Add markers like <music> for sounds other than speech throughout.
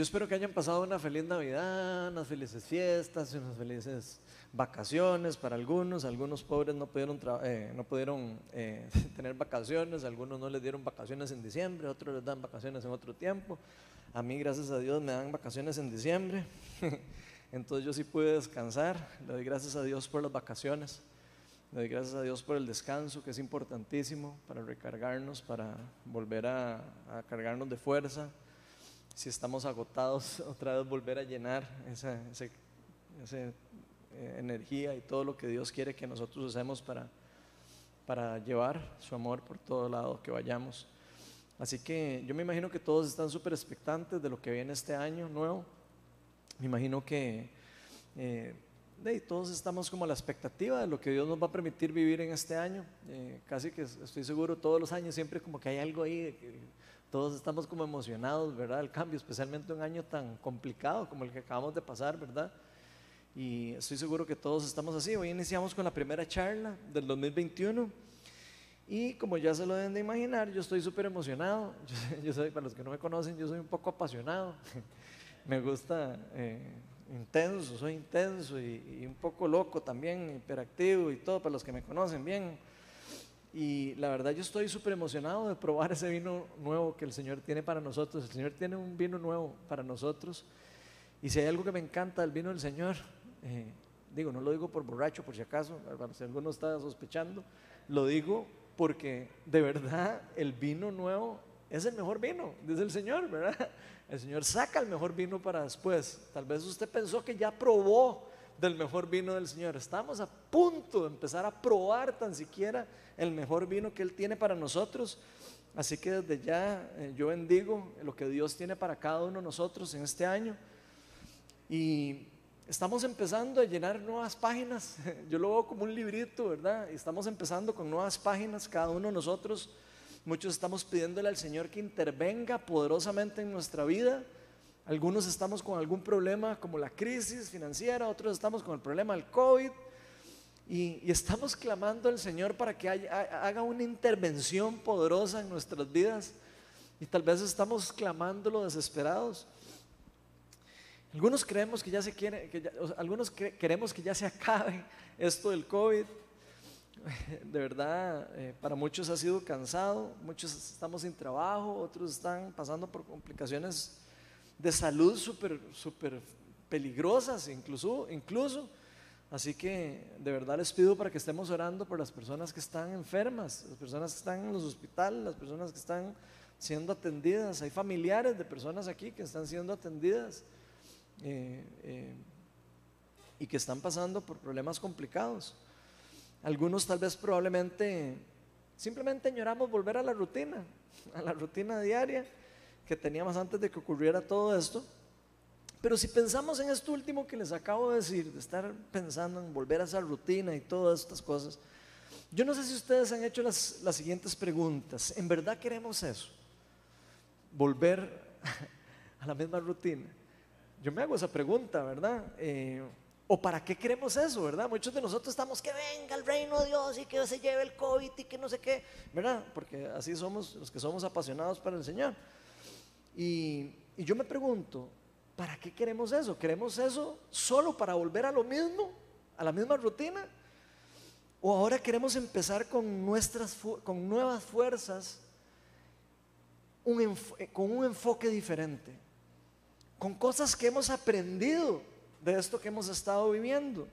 yo espero que hayan pasado una feliz Navidad, unas felices fiestas, unas felices vacaciones para algunos. Algunos pobres no pudieron, eh, no pudieron eh, <laughs> tener vacaciones, algunos no les dieron vacaciones en diciembre, otros les dan vacaciones en otro tiempo. A mí, gracias a Dios, me dan vacaciones en diciembre. <laughs> Entonces yo sí pude descansar. Le doy gracias a Dios por las vacaciones. Le doy gracias a Dios por el descanso, que es importantísimo para recargarnos, para volver a, a cargarnos de fuerza. Si estamos agotados, <laughs> otra vez volver a llenar esa, eh, energía y todo lo que Dios quiere que nosotros usemos para, para llevar su amor por todo lado que vayamos. Así que yo me imagino que todos están súper expectantes de lo que viene este año nuevo. Me imagino que eh, todos estamos como a la expectativa de lo que Dios nos va a permitir vivir en este año. Eh, casi que estoy seguro todos los años siempre como que hay algo ahí, todos estamos como emocionados, ¿verdad? El cambio, especialmente un año tan complicado como el que acabamos de pasar, ¿verdad? Y estoy seguro que todos estamos así. Hoy iniciamos con la primera charla del 2021. Y como ya se lo deben de imaginar, yo estoy súper emocionado. <laughs> Yo, soy, para los que no me conocen, yo soy un poco apasionado. <laughs> me gusta eh, intenso, soy intenso y, un poco loco también, hiperactivo y todo, para los que me conocen bien. Y la verdad yo estoy súper emocionado de probar ese vino nuevo que el Señor tiene para nosotros. El Señor tiene un vino nuevo para nosotros. Y si hay algo que me encanta del vino del Señor, eh, digo, no lo digo por borracho, por si acaso, si alguno está sospechando, lo digo porque de verdad el vino nuevo es el mejor vino, dice el Señor, ¿verdad? El Señor saca el mejor vino para después. Tal vez usted pensó que ya probó del mejor vino del Señor. Estamos a punto de empezar a probar tan siquiera el mejor vino que Él tiene para nosotros. Así que desde ya eh, yo bendigo lo que Dios tiene para cada uno de nosotros en este año. Y estamos empezando a llenar nuevas páginas. <laughs> Yo lo veo como un librito, ¿verdad? Y estamos empezando con nuevas páginas, cada uno de nosotros Muchos estamos pidiéndole al Señor que intervenga poderosamente en nuestra vida. Algunos estamos con algún problema como la crisis financiera, otros estamos con el problema del COVID. Y, estamos clamando al Señor para que haga una intervención poderosa en nuestras vidas. Y tal vez estamos clamándolo desesperados. Algunos creemos que ya se quiere, que algunos queremos que ya se acabe esto del COVID <laughs> de verdad, eh, para muchos ha sido cansado, muchos estamos sin trabajo, otros están pasando por complicaciones de salud súper, súper peligrosas, incluso, incluso. Así que de verdad les pido para que estemos orando por las personas que están enfermas, las personas que están en los hospitales, las personas que están siendo atendidas. Hay familiares de personas aquí que están siendo atendidas eh, eh, y que están pasando por problemas complicados. Algunos tal vez probablemente simplemente añoramos volver a la rutina, a la rutina diaria que teníamos antes de que ocurriera todo esto. Pero si pensamos en esto último que les acabo de decir, de estar pensando en volver a esa rutina y todas estas cosas, yo no sé si ustedes han hecho las, siguientes preguntas. ¿En verdad queremos eso? Volver <laughs> a la misma rutina. Yo me hago esa pregunta, ¿verdad? Eh, ¿O para qué queremos eso, verdad? Muchos de nosotros estamos que venga el reino de Dios y que se lleve el COVID y que no sé qué, ¿verdad? Porque así somos los que somos apasionados para el Señor. Y, yo me pregunto, ¿para qué queremos eso? ¿Queremos eso solo para volver a lo mismo, a la misma rutina? ¿O ahora queremos empezar con, nuestras, con nuevas fuerzas, con un enfoque diferente, con cosas que hemos aprendido? de esto que hemos estado viviendo.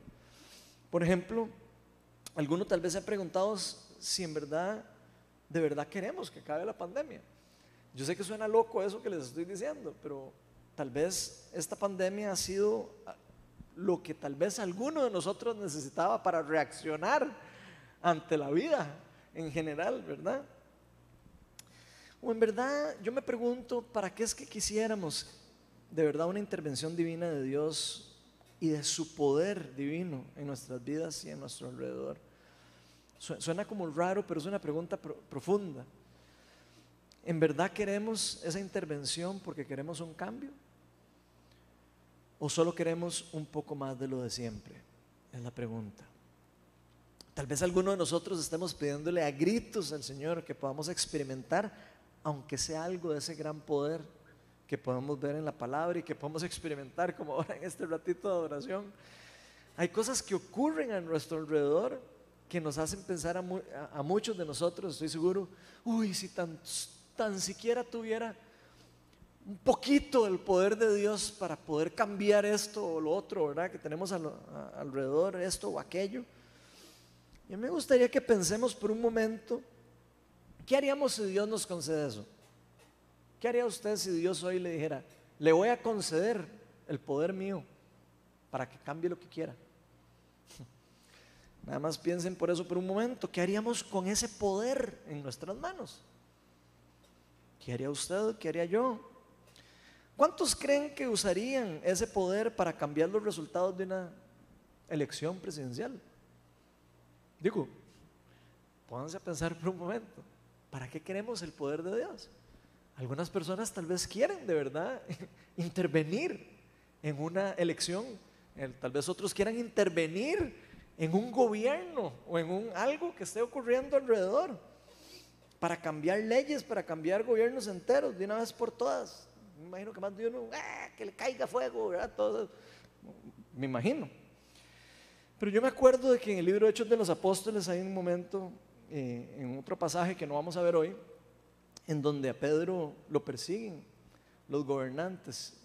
Por ejemplo, alguno tal vez se ha preguntado si en verdad, de verdad queremos que acabe la pandemia. Yo sé que suena loco eso que les estoy diciendo, pero tal vez esta pandemia ha sido lo que tal vez alguno de nosotros necesitaba para reaccionar ante la vida en general, ¿verdad? O en verdad yo me pregunto, ¿para qué es que quisiéramos de verdad una intervención divina de Dios y de su poder divino en nuestras vidas y en nuestro alrededor. Suena como raro, pero es una pregunta profunda. ¿En verdad queremos esa intervención porque queremos un cambio? ¿O solo queremos un poco más de lo de siempre? Es la pregunta. Tal vez alguno de nosotros estemos pidiéndole a gritos al Señor que podamos experimentar, aunque sea algo de ese gran poder que podemos ver en la palabra y que podemos experimentar como ahora en este ratito de adoración. Hay cosas que ocurren a nuestro alrededor que nos hacen pensar a, muchos de nosotros, estoy seguro, uy, si tan, tan siquiera tuviera un poquito del poder de Dios para poder cambiar esto o lo otro, ¿verdad? Que tenemos alrededor, esto o aquello. Y me gustaría que pensemos por un momento, ¿qué haríamos si Dios nos concede eso? ¿Qué haría usted si Dios hoy le dijera, le voy a conceder el poder mío para que cambie lo que quiera? <laughs> Nada más piensen por eso por un momento. ¿Qué haríamos con ese poder en nuestras manos? ¿Qué haría usted? ¿Qué haría yo? ¿Cuántos creen que usarían ese poder para cambiar los resultados de una elección presidencial? Digo, pónganse a pensar por un momento. ¿Para qué queremos el poder de Dios? Algunas personas tal vez quieren de verdad <laughs> intervenir en una elección. Tal vez otros quieran intervenir en un gobierno o en un algo que esté ocurriendo alrededor para cambiar leyes, para cambiar gobiernos enteros de una vez por todas. Me imagino que más de uno, ¡ah! que le caiga fuego, ¿verdad? Todo, me imagino. Pero yo me acuerdo de que en el libro de Hechos de los Apóstoles hay un momento, eh, en otro pasaje que no vamos a ver hoy, en donde a Pedro lo persiguen los gobernantes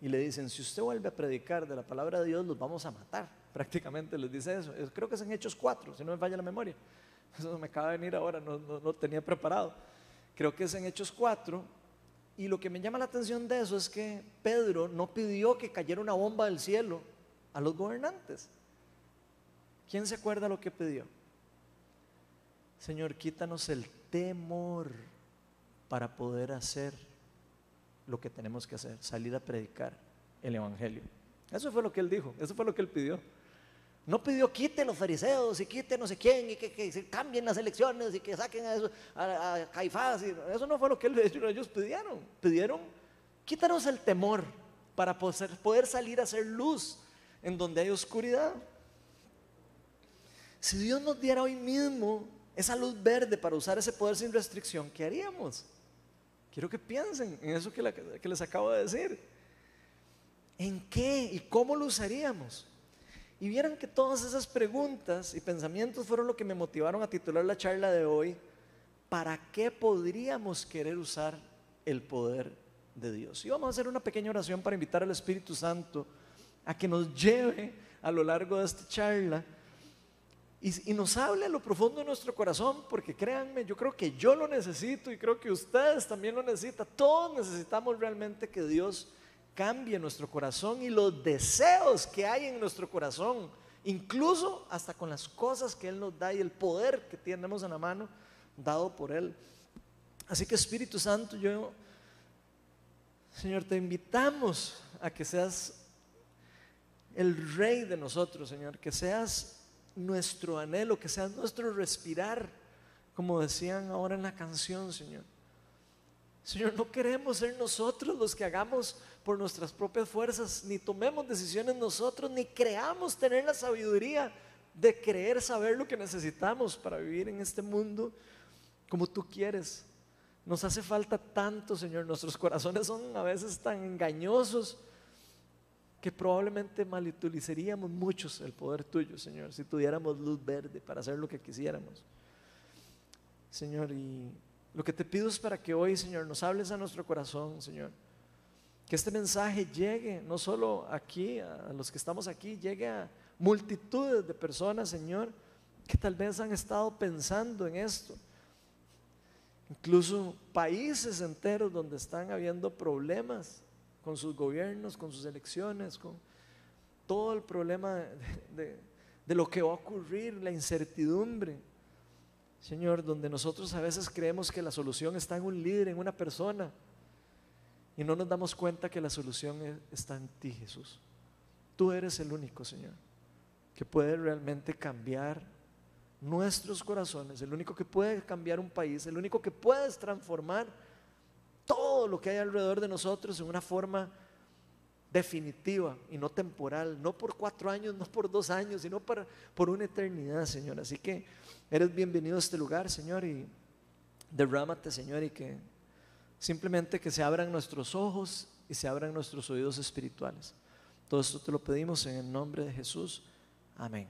y le dicen, si usted vuelve a predicar de la palabra de Dios, los vamos a matar prácticamente les dice eso. Creo que es en Hechos 4, si no me falla la memoria. <laughs> Eso me acaba de venir ahora, no, no, tenía preparado. Creo que es en Hechos 4. Y lo que me llama la atención de eso es que Pedro no pidió que cayera una bomba del cielo a los gobernantes. ¿Quién se acuerda lo que pidió? Señor, quítanos el temor para poder hacer lo que tenemos que hacer, salir a predicar el Evangelio. Eso fue lo que él dijo, eso fue lo que él pidió. No pidió quiten los fariseos y quiten no sé quién y que, se cambien las elecciones y que saquen a, eso, a, Caifás. eso no fue lo que <laughs> ellos pidieron. Pidieron quítanos el temor para poder, salir a hacer luz en donde hay oscuridad. Si Dios nos diera hoy mismo esa luz verde para usar ese poder sin restricción, ¿qué haríamos? Quiero que piensen en eso que, que les acabo de decir. ¿En qué y cómo lo usaríamos? Y vieran que todas esas preguntas y pensamientos fueron lo que me motivaron a titular la charla de hoy. ¿Para qué podríamos querer usar el poder de Dios? Y vamos a hacer una pequeña oración para invitar al Espíritu Santo a que nos lleve a lo largo de esta charla y, y, nos hable a lo profundo de nuestro corazón, porque créanme, yo creo que yo lo necesito y creo que ustedes también lo necesitan. Todos necesitamos realmente que Dios cambie nuestro corazón y los deseos que hay en nuestro corazón, incluso hasta con las cosas que Él nos da y el poder que tenemos en la mano dado por Él. Así que Espíritu Santo, yo, Señor, te invitamos a que seas el rey de nosotros, Señor, que seas nuestro anhelo, que seas nuestro respirar, como decían ahora en la canción, Señor. Señor, no queremos ser nosotros los que hagamos por nuestras propias fuerzas, ni tomemos decisiones nosotros, ni creamos tener la sabiduría de creer saber lo que necesitamos para vivir en este mundo como tú quieres. Nos hace falta tanto, Señor. Nuestros corazones son a veces tan engañosos que probablemente malutilizaríamos muchos el poder tuyo, Señor, si tuviéramos luz verde para hacer lo que quisiéramos. Señor, y lo que te pido es para que hoy, Señor, nos hables a nuestro corazón, Señor que este mensaje llegue no solo aquí, a los que estamos aquí, llegue a multitudes de personas, Señor, que tal vez han estado pensando en esto. Incluso países enteros donde están habiendo problemas con sus gobiernos, con sus elecciones, con todo el problema de, de lo que va a ocurrir, la incertidumbre. Señor, donde nosotros a veces creemos que la solución está en un líder, en una persona y no nos damos cuenta que la solución está en ti, Jesús. Tú eres el único, Señor, que puede realmente cambiar nuestros corazones, el único que puede cambiar un país, el único que puede transformar todo lo que hay alrededor de nosotros en una forma definitiva y no temporal, no por cuatro años, no por dos años, sino para, por una eternidad, Señor. Así que eres bienvenido a este lugar, Señor, y derrámate, Señor, y que simplemente que se abran nuestros ojos y se abran nuestros oídos espirituales. Todo esto te lo pedimos en el nombre de Jesús. Amén.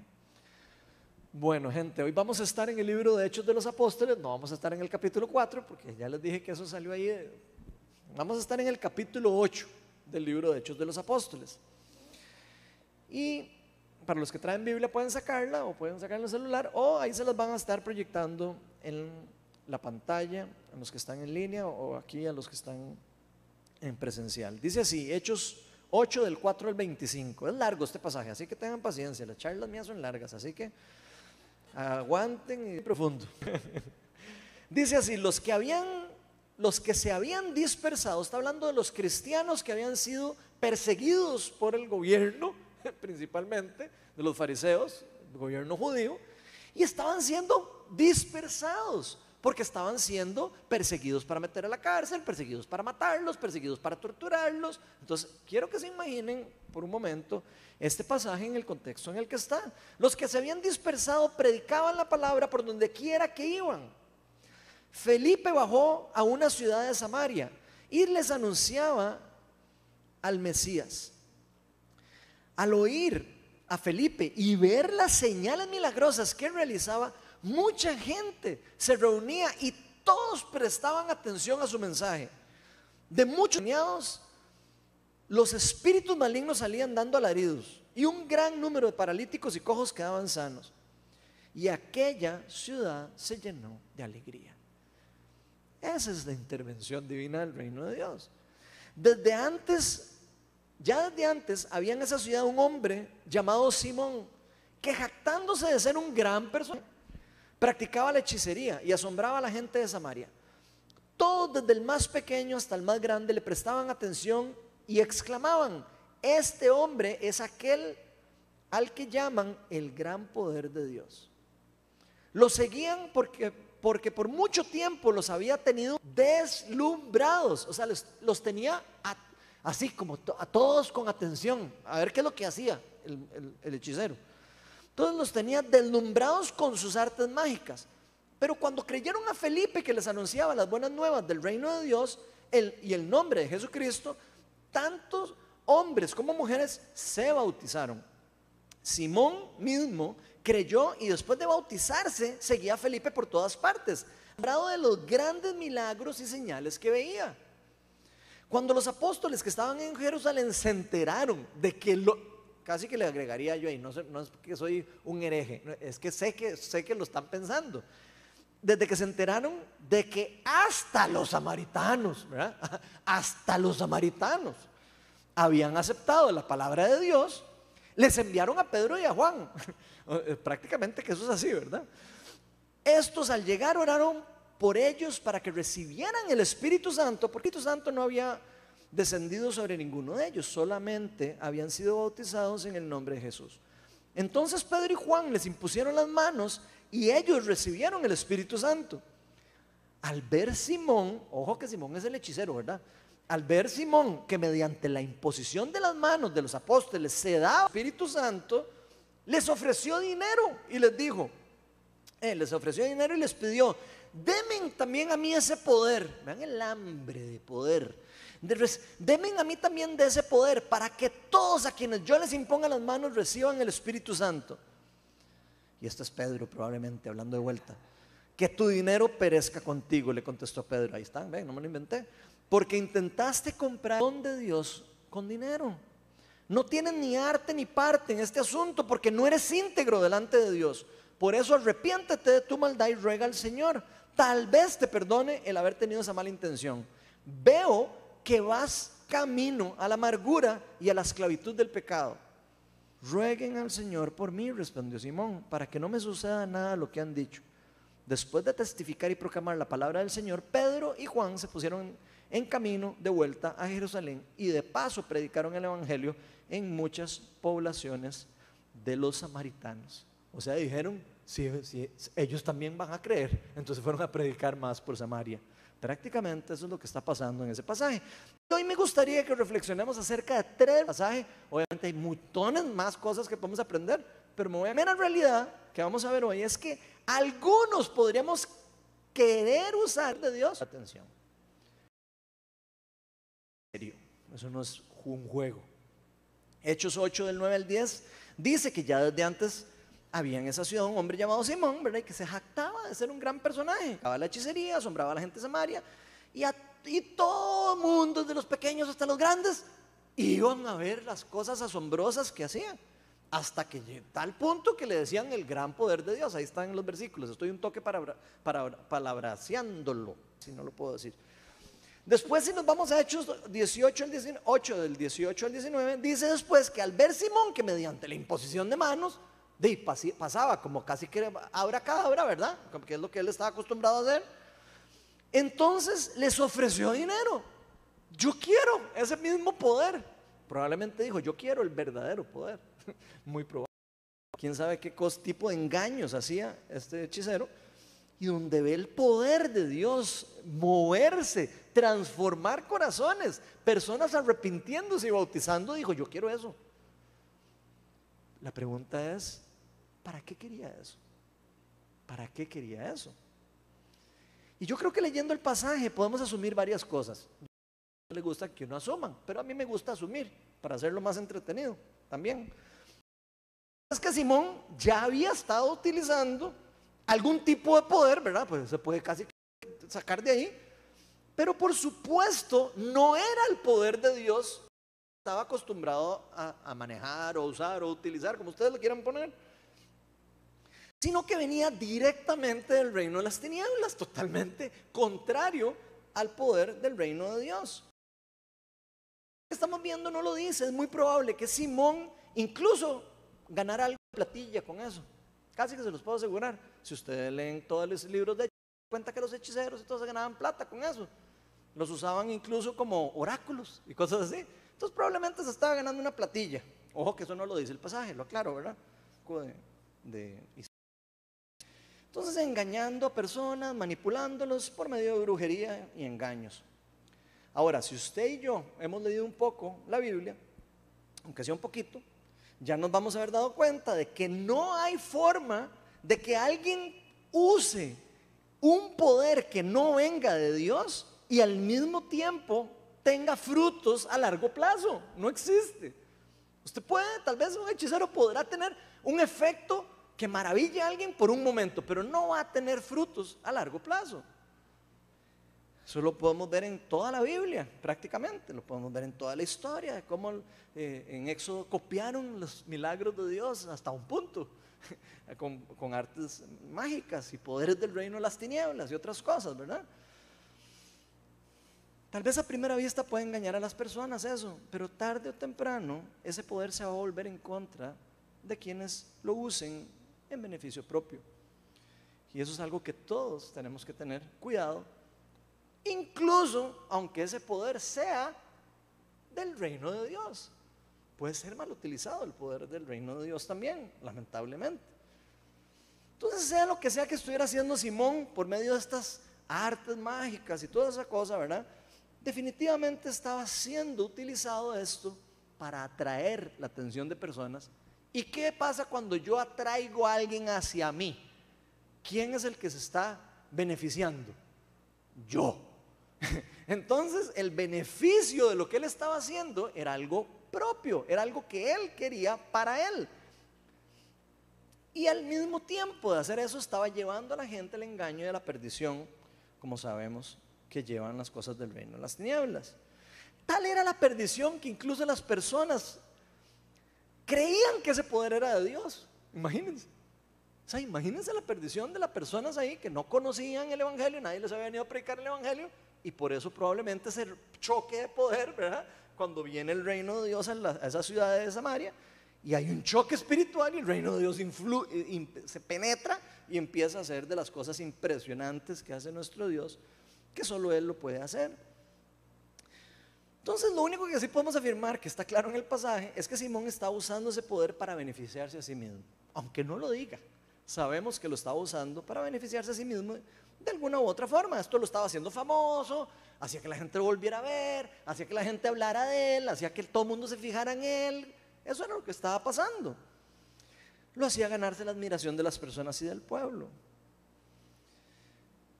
Bueno, gente, hoy vamos a estar en el libro de Hechos de los Apóstoles, no vamos a estar en el capítulo 4, porque ya les dije que eso salió ahí. Vamos a estar en el capítulo 8 del libro de Hechos de los Apóstoles. Y para los que traen Biblia pueden sacarla o pueden sacarla en el celular o ahí se las van a estar proyectando en la pantalla, a los que están en línea o aquí a los que están en presencial. Dice así, Hechos 8 del 4 al 25. Es largo este pasaje, así que tengan paciencia. Las charlas mías son largas, así que aguanten y profundo. <laughs> Dice así, los que habían los que se habían dispersado, está hablando de los cristianos que habían sido perseguidos por el gobierno, <laughs> principalmente de los fariseos, el gobierno judío, y estaban siendo dispersados porque estaban siendo perseguidos para meter a la cárcel, perseguidos para matarlos, perseguidos para torturarlos. Entonces, quiero que se imaginen por un momento este pasaje en el contexto en el que está. Los que se habían dispersado predicaban la palabra por donde quiera que iban. Felipe bajó a una ciudad de Samaria y les anunciaba al Mesías. Al oír a Felipe y ver las señales milagrosas que realizaba, mucha gente se reunía y todos prestaban atención a su mensaje. De muchos niños, los espíritus malignos salían dando alaridos y un gran número de paralíticos y cojos quedaban sanos. Y aquella ciudad se llenó de alegría. Esa es la intervención divina del reino de Dios. Desde antes, ya desde antes, había en esa ciudad un hombre llamado Simón, que jactándose de ser un gran personaje, Practicaba la hechicería y asombraba a la gente de Samaria. Todos, desde el más pequeño hasta el más grande, le prestaban atención y exclamaban, este hombre es aquel al que llaman el gran poder de Dios. Lo seguían porque, porque por mucho tiempo los había tenido deslumbrados, o sea, los, tenía así como a todos con atención, a ver qué es lo que hacía el hechicero. Todos los tenía deslumbrados con sus artes mágicas. Pero cuando creyeron a Felipe que les anunciaba las buenas nuevas del reino de Dios y el nombre de Jesucristo, tantos hombres como mujeres se bautizaron. Simón mismo creyó y después de bautizarse seguía a Felipe por todas partes, hablando de los grandes milagros y señales que veía. Cuando los apóstoles que estaban en Jerusalén se enteraron de que lo, casi que le agregaría yo ahí, no, es que soy un hereje, es que sé, que sé que lo están pensando. Desde que se enteraron de que hasta los samaritanos, <laughs> hasta los samaritanos habían aceptado la palabra de Dios, les enviaron a Pedro y a Juan. <laughs> Prácticamente que eso es así, ¿verdad? Estos al llegar oraron por ellos para que recibieran el Espíritu Santo, porque el Espíritu Santo no había descendido sobre ninguno de ellos, solamente habían sido bautizados en el nombre de Jesús. Entonces Pedro y Juan les impusieron las manos y ellos recibieron el Espíritu Santo. Al ver Simón, ojo que Simón es el hechicero, ¿verdad? Al ver Simón que mediante la imposición de las manos de los apóstoles se da el Espíritu Santo, les ofreció dinero y les dijo, eh, les ofreció dinero y les pidió, denme también a mí ese poder, vean el hambre de poder Denme a mí también de ese poder para que todos a quienes yo les imponga las manos reciban el Espíritu Santo. Y esto es Pedro probablemente hablando de vuelta. Que tu dinero perezca contigo, le contestó Pedro. Ahí están, ven, no me lo inventé. Porque intentaste comprar don de Dios con dinero. No tienes ni arte ni parte en este asunto porque no eres íntegro delante de Dios. Por eso arrepiéntete de tu maldad y ruega al Señor. Tal vez te perdone el haber tenido esa mala intención. Veo que vas camino a la amargura y a la esclavitud del pecado. Rueguen al Señor por mí, respondió Simón, para que no me suceda nada lo que han dicho. Después de testificar y proclamar la palabra del Señor, Pedro y Juan se pusieron en camino de vuelta a Jerusalén y de paso predicaron el Evangelio en muchas poblaciones de los samaritanos. O sea, dijeron, si, ellos también van a creer, entonces fueron a predicar más por Samaria. Prácticamente eso es lo que está pasando en ese pasaje. Hoy me gustaría que reflexionemos acerca de tres pasajes. Obviamente hay montones más cosas que podemos aprender, pero me voy a ver en realidad que vamos a ver hoy es que algunos podríamos querer usar de Dios. Atención. serio, eso no es un juego. Hechos 8 del 9 al 10 dice que ya desde antes había en esa ciudad un hombre llamado Simón, ¿verdad? Que se jactaba de ser un gran personaje. Acababa la hechicería, asombraba a la gente de Samaria. Y, y todo el mundo, desde los pequeños hasta los grandes, iban a ver las cosas asombrosas que hacía. Hasta que tal punto que le decían el gran poder de Dios. Ahí están en los versículos. Estoy un toque para, para, palabraciándolo, si no lo puedo decir. Después, si nos vamos a Hechos 18 al 18, del 18 al 19, dice después que al ver Simón que mediante la imposición de manos, de, pasaba como casi que abra cadabra, ¿verdad? Que es lo que él estaba acostumbrado a hacer. Entonces les ofreció dinero. Yo quiero ese mismo poder. Probablemente dijo, yo quiero el verdadero poder. <laughs> Muy probable. Quién sabe qué tipo de engaños hacía este hechicero. Y donde ve el poder de Dios moverse, transformar corazones, personas arrepintiéndose y bautizando, dijo, yo quiero eso. La pregunta es, ¿para qué quería eso? ¿Para qué quería eso? Y yo creo que leyendo el pasaje podemos asumir varias cosas. A le gusta que uno asuman, pero a mí me gusta asumir para hacerlo más entretenido también. Es que Simón ya había estado utilizando algún tipo de poder, ¿verdad? Pues se puede casi sacar de ahí. Pero por supuesto no era el poder de Dios estaba acostumbrado a, manejar o usar o utilizar, como ustedes lo quieran poner sino que venía directamente del reino de las tinieblas, totalmente contrario al poder del reino de Dios. Lo que estamos viendo no lo dice, es muy probable que Simón incluso ganara algo de platilla con eso. Casi que se los puedo asegurar. Si ustedes leen todos los libros de cuenta que los hechiceros y todos ganaban plata con eso. Los usaban incluso como oráculos y cosas así. Entonces probablemente se estaba ganando una platilla. Ojo que eso no lo dice el pasaje, lo aclaro, ¿verdad? Entonces engañando a personas, manipulándolos por medio de brujería y engaños. Ahora, si usted y yo hemos leído un poco la Biblia, aunque sea un poquito, ya nos vamos a haber dado cuenta de que no hay forma de que alguien use un poder que no venga de Dios y al mismo tiempo tenga frutos a largo plazo. No existe. Usted puede, tal vez un hechicero podrá tener un efecto que maravilla a alguien por un momento, pero no va a tener frutos a largo plazo. Eso lo podemos ver en toda la Biblia, prácticamente, lo podemos ver en toda la historia, cómo eh, en Éxodo copiaron los milagros de Dios hasta un punto, <laughs> con, con artes mágicas y poderes del reino de las tinieblas y otras cosas, ¿verdad? Tal vez a primera vista puede engañar a las personas eso, pero tarde o temprano ese poder se va a volver en contra de quienes lo usen en beneficio propio. Y eso es algo que todos tenemos que tener cuidado, incluso aunque ese poder sea del reino de Dios. Puede ser mal utilizado el poder del reino de Dios también, lamentablemente. Entonces, sea lo que sea que estuviera haciendo Simón por medio de estas artes mágicas y toda esa cosa, ¿verdad? Definitivamente estaba siendo utilizado esto para atraer la atención de personas ¿Y qué pasa cuando yo atraigo a alguien hacia mí? ¿Quién es el que se está beneficiando? Yo. <laughs> Entonces el beneficio de lo que él estaba haciendo era algo propio, era algo que él quería para él. Y al mismo tiempo de hacer eso estaba llevando a la gente el engaño y la perdición, como sabemos que llevan las cosas del reino de las tinieblas. Tal era la perdición que incluso las personas creían que ese poder era de Dios. Imagínense. O sea, imagínense la perdición de las personas ahí que no conocían el Evangelio, nadie les había venido a predicar el Evangelio, y por eso probablemente ese choque de poder, ¿verdad? Cuando viene el reino de Dios a, esa ciudad de Samaria, y hay un choque espiritual y el reino de Dios se penetra y empieza a hacer de las cosas impresionantes que hace nuestro Dios, que solo Él lo puede hacer. Entonces lo único que sí podemos afirmar, que está claro en el pasaje, es que Simón está usando ese poder para beneficiarse a sí mismo. Aunque no lo diga, sabemos que lo estaba usando para beneficiarse a sí mismo de alguna u otra forma. Esto lo estaba haciendo famoso, hacía que la gente lo volviera a ver, hacía que la gente hablara de él, hacía que todo el mundo se fijara en él. Eso era lo que estaba pasando. Lo hacía ganarse la admiración de las personas y del pueblo.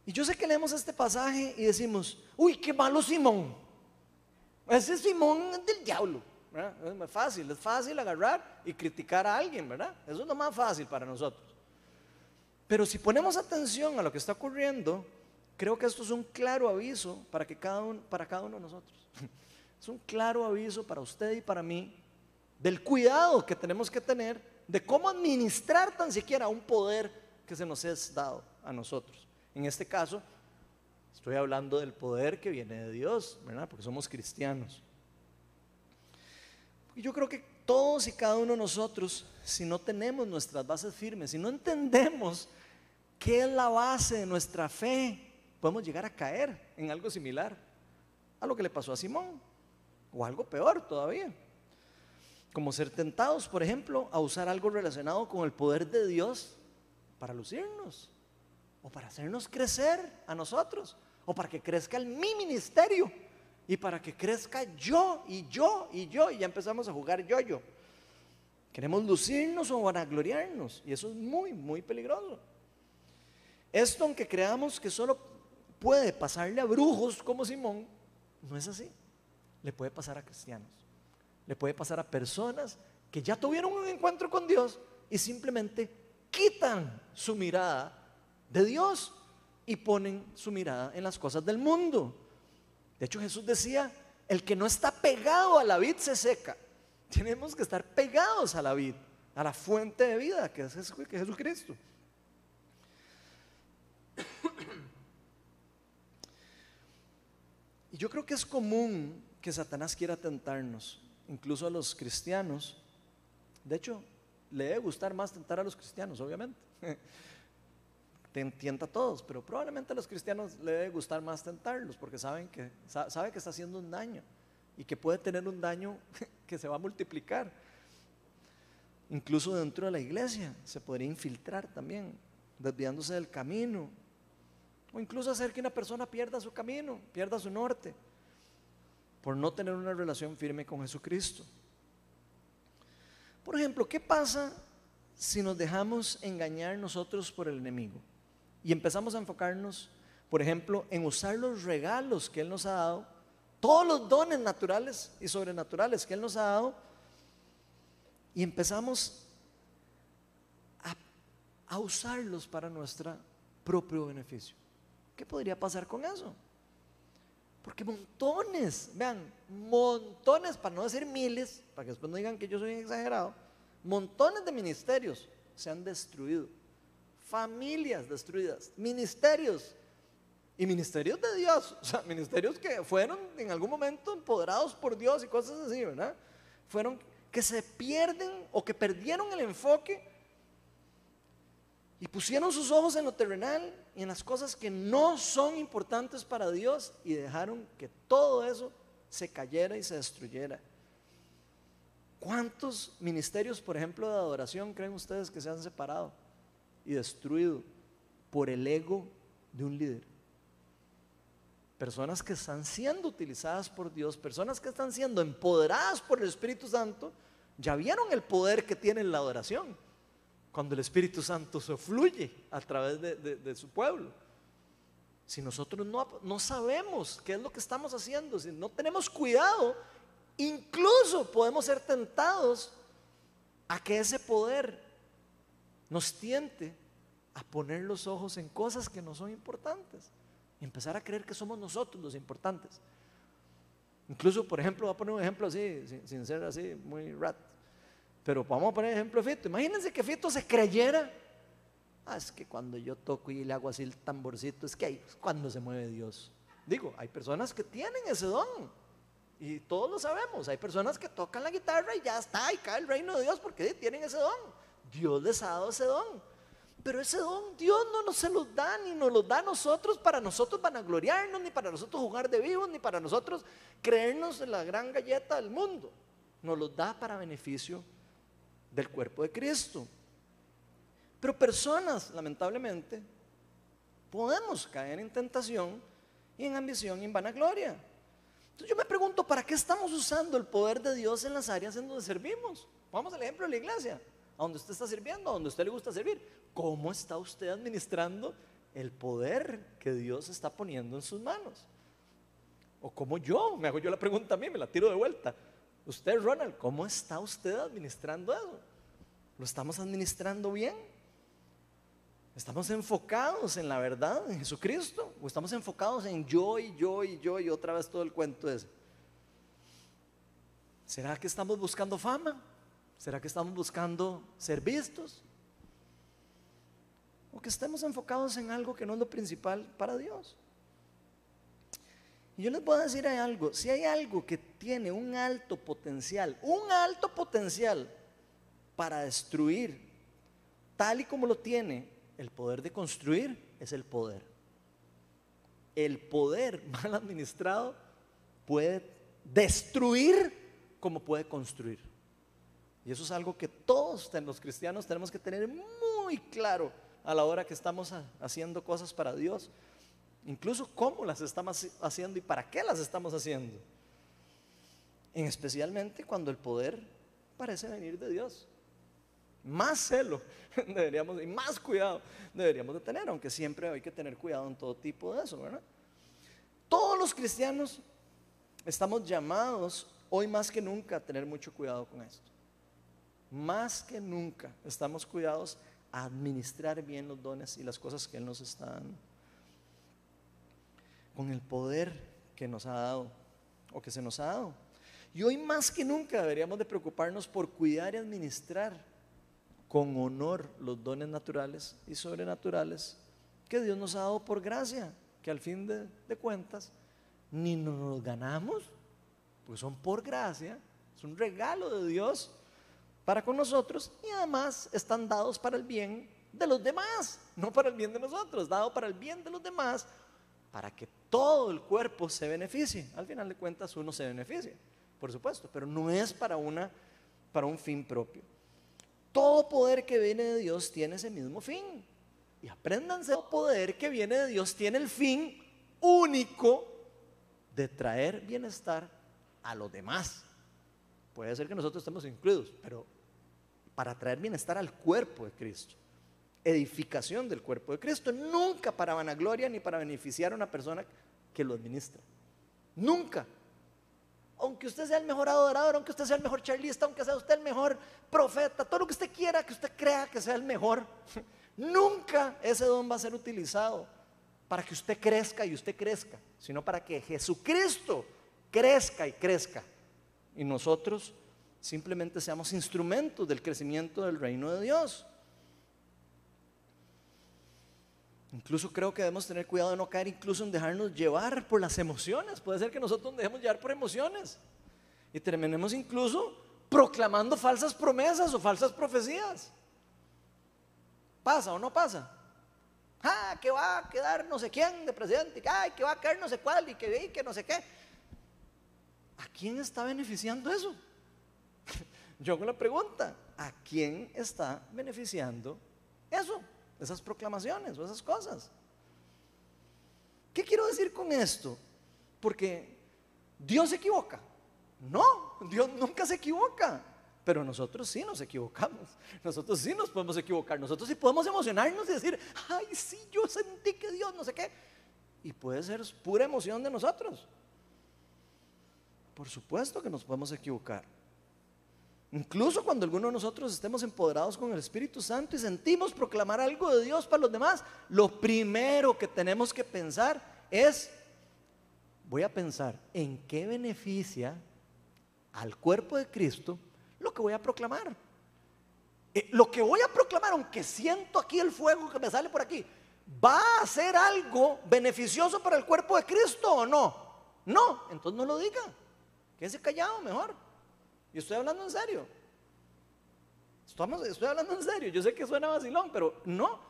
Y yo sé que leemos este pasaje y decimos, uy, qué malo Simón. Ese Simón es del diablo. Es más fácil, es fácil agarrar y criticar a alguien, ¿verdad? Eso es lo más fácil para nosotros. Pero si ponemos atención a lo que está ocurriendo, creo que esto es un claro aviso para, que cada uno, para cada uno de nosotros. <laughs> Es un claro aviso para usted y para mí del cuidado que tenemos que tener de cómo administrar tan siquiera un poder que se nos es dado a nosotros. En este caso, estoy hablando del poder que viene de Dios, ¿verdad? Porque somos cristianos. Y yo creo que todos y cada uno de nosotros, si no tenemos nuestras bases firmes, si no entendemos qué es la base de nuestra fe, podemos llegar a caer en algo similar a lo que le pasó a Simón, o algo peor todavía. Como ser tentados, por ejemplo, a usar algo relacionado con el poder de Dios para lucirnos, o para hacernos crecer a nosotros, o para que crezca el mi ministerio y para que crezca yo y yo y yo y ya empezamos a jugar yo-yo. Queremos lucirnos o vanagloriarnos y eso es muy, muy peligroso. Esto, aunque creamos que solo puede pasarle a brujos como Simón, no es así. Le puede pasar a cristianos. Le puede pasar a personas que ya tuvieron un encuentro con Dios y simplemente quitan su mirada de Dios y ponen su mirada en las cosas del mundo. De hecho, Jesús decía, el que no está pegado a la vid se seca. Tenemos que estar pegados a la vid, a la fuente de vida que es Jesucristo. Y yo creo que es común que Satanás quiera tentarnos, incluso a los cristianos. De hecho, le debe gustar más tentar a los cristianos, obviamente. Tienta a todos, pero probablemente a los cristianos le debe gustar más tentarlos porque saben que, sabe que está haciendo un daño y que puede tener un daño <laughs> que se va a multiplicar. Incluso dentro de la iglesia se podría infiltrar también, desviándose del camino, o incluso hacer que una persona pierda su camino, pierda su norte, por no tener una relación firme con Jesucristo. Por ejemplo, ¿qué pasa si nos dejamos engañar nosotros por el enemigo? Y empezamos a enfocarnos, por ejemplo, en usar los regalos que Él nos ha dado, todos los dones naturales y sobrenaturales que Él nos ha dado, y empezamos a, usarlos para nuestro propio beneficio. ¿Qué podría pasar con eso? Porque montones, vean, montones, para no decir miles, para que después no digan que yo soy exagerado, montones de ministerios se han destruido familias destruidas, ministerios y ministerios de Dios, o sea, ministerios que fueron en algún momento empoderados por Dios y cosas así, ¿verdad? Fueron que se pierden o que perdieron el enfoque y pusieron sus ojos en lo terrenal y en las cosas que no son importantes para Dios y dejaron que todo eso se cayera y se destruyera. ¿Cuántos ministerios, por ejemplo, de adoración creen ustedes que se han separado? Y destruido por el ego de un líder. Personas que están siendo utilizadas por Dios, personas que están siendo empoderadas por el Espíritu Santo, ya vieron el poder que tiene la adoración, cuando el Espíritu Santo se fluye a través de, su pueblo. Si nosotros no, no sabemos qué es lo que estamos haciendo, si no tenemos cuidado, incluso podemos ser tentados a que ese poder nos tiente a poner los ojos en cosas que no son importantes y empezar a creer que somos nosotros los importantes. Incluso, por ejemplo, voy a poner un ejemplo así, sin, ser así muy rat, pero vamos a poner ejemplo de Fito. Imagínense que Fito se creyera, ah, es que cuando yo toco y le hago así el tamborcito, es que ahí cuando se mueve Dios. Digo, hay personas que tienen ese don. Y todos lo sabemos. Hay personas que tocan la guitarra y ya está, y cae el reino de Dios porque tienen ese don. Dios les ha dado ese don. Pero ese don Dios no nos se los da, ni nos los da a nosotros para nosotros vanagloriarnos, ni para nosotros jugar de vivos, ni para nosotros creernos en la gran galleta del mundo. Nos los da para beneficio del cuerpo de Cristo. Pero personas, lamentablemente, podemos caer en tentación y en ambición y en vanagloria. Entonces yo me pregunto, ¿para qué estamos usando el poder de Dios en las áreas en donde servimos? Vamos al ejemplo de la iglesia a donde usted está sirviendo, a donde usted le gusta servir. ¿Cómo está usted administrando el poder que Dios está poniendo en sus manos? O como yo, me hago yo la pregunta a mí, me la tiro de vuelta. Usted, Ronald, ¿cómo está usted administrando eso? ¿Lo estamos administrando bien? ¿Estamos enfocados en la verdad, en Jesucristo? ¿O estamos enfocados en yo y yo y yo y otra vez todo el cuento ese? ¿Será que estamos buscando fama? ¿Será que estamos buscando ser vistos? ¿O que estemos enfocados en algo que no es lo principal para Dios? Y yo les voy a decir algo, si hay algo que tiene un alto potencial, un alto potencial para destruir, tal y como lo tiene el poder de construir, es el poder. El poder <laughs> mal administrado puede destruir como puede construir. Y eso es algo que todos los cristianos tenemos que tener muy claro a la hora que estamos haciendo cosas para Dios incluso cómo las estamos haciendo y para qué las estamos haciendo. En especialmente cuando el poder parece venir de Dios. Más celo <laughs> deberíamos y más cuidado deberíamos de tener, aunque siempre hay que tener cuidado en todo tipo de eso, ¿verdad? Todos los cristianos estamos llamados hoy más que nunca a tener mucho cuidado con esto. Más que nunca estamos cuidados a administrar bien los dones y las cosas que Él nos está dando con el poder que nos ha dado o que se nos ha dado. Y hoy más que nunca deberíamos de preocuparnos por cuidar y administrar con honor los dones naturales y sobrenaturales que Dios nos ha dado por gracia, que al fin de, cuentas ni nos los ganamos, pues son por gracia, es un regalo de Dios para con nosotros y además están dados para el bien de los demás, no para el bien de nosotros, dado para el bien de los demás para que todo el cuerpo se beneficie. Al final de cuentas uno se beneficia, por supuesto, pero no es para, una, para un fin propio. Todo poder que viene de Dios tiene ese mismo fin. Y apréndanse, todo poder que viene de Dios tiene el fin único de traer bienestar a los demás. Puede ser que nosotros estemos incluidos, pero para traer bienestar al cuerpo de Cristo edificación del cuerpo de Cristo, nunca para vanagloria ni para beneficiar a una persona que lo administra. Nunca. Aunque usted sea el mejor adorador, aunque usted sea el mejor charlista, aunque sea usted el mejor profeta, todo lo que usted quiera, que usted crea que sea el mejor, <laughs> nunca ese don va a ser utilizado para que usted crezca y usted crezca, sino para que Jesucristo crezca y crezca. Y nosotros simplemente seamos instrumentos del crecimiento del reino de Dios. Incluso creo que debemos tener cuidado de no caer incluso en dejarnos llevar por las emociones. Puede ser que nosotros nos dejemos llevar por emociones y terminemos incluso proclamando falsas promesas o falsas profecías. ¿Pasa o no pasa? Ah, que va a quedar no sé quién de presidente, ay, que va a caer no sé cuál y que, y que no sé qué. ¿A quién está beneficiando eso? <laughs> Yo hago la pregunta, ¿a quién está beneficiando eso? esas proclamaciones o esas cosas. ¿Qué quiero decir con esto? Porque Dios se equivoca. No, Dios nunca se equivoca. Pero nosotros sí nos equivocamos. Nosotros sí nos podemos equivocar. Nosotros sí podemos emocionarnos y decir, ay, sí, yo sentí que Dios no sé qué. Y puede ser pura emoción de nosotros. Por supuesto que nos podemos equivocar. Incluso cuando alguno de nosotros estemos empoderados con el Espíritu Santo y sentimos proclamar algo de Dios para los demás, lo primero que tenemos que pensar es, voy a pensar en qué beneficia al cuerpo de Cristo lo que voy a proclamar. Eh, lo que voy a proclamar, aunque siento aquí el fuego que me sale por aquí, ¿va a ser algo beneficioso para el cuerpo de Cristo o no? No, entonces no lo diga. Quédese callado mejor. Y estoy hablando en serio. Estamos, estoy hablando en serio. Yo sé que suena vacilón, pero no.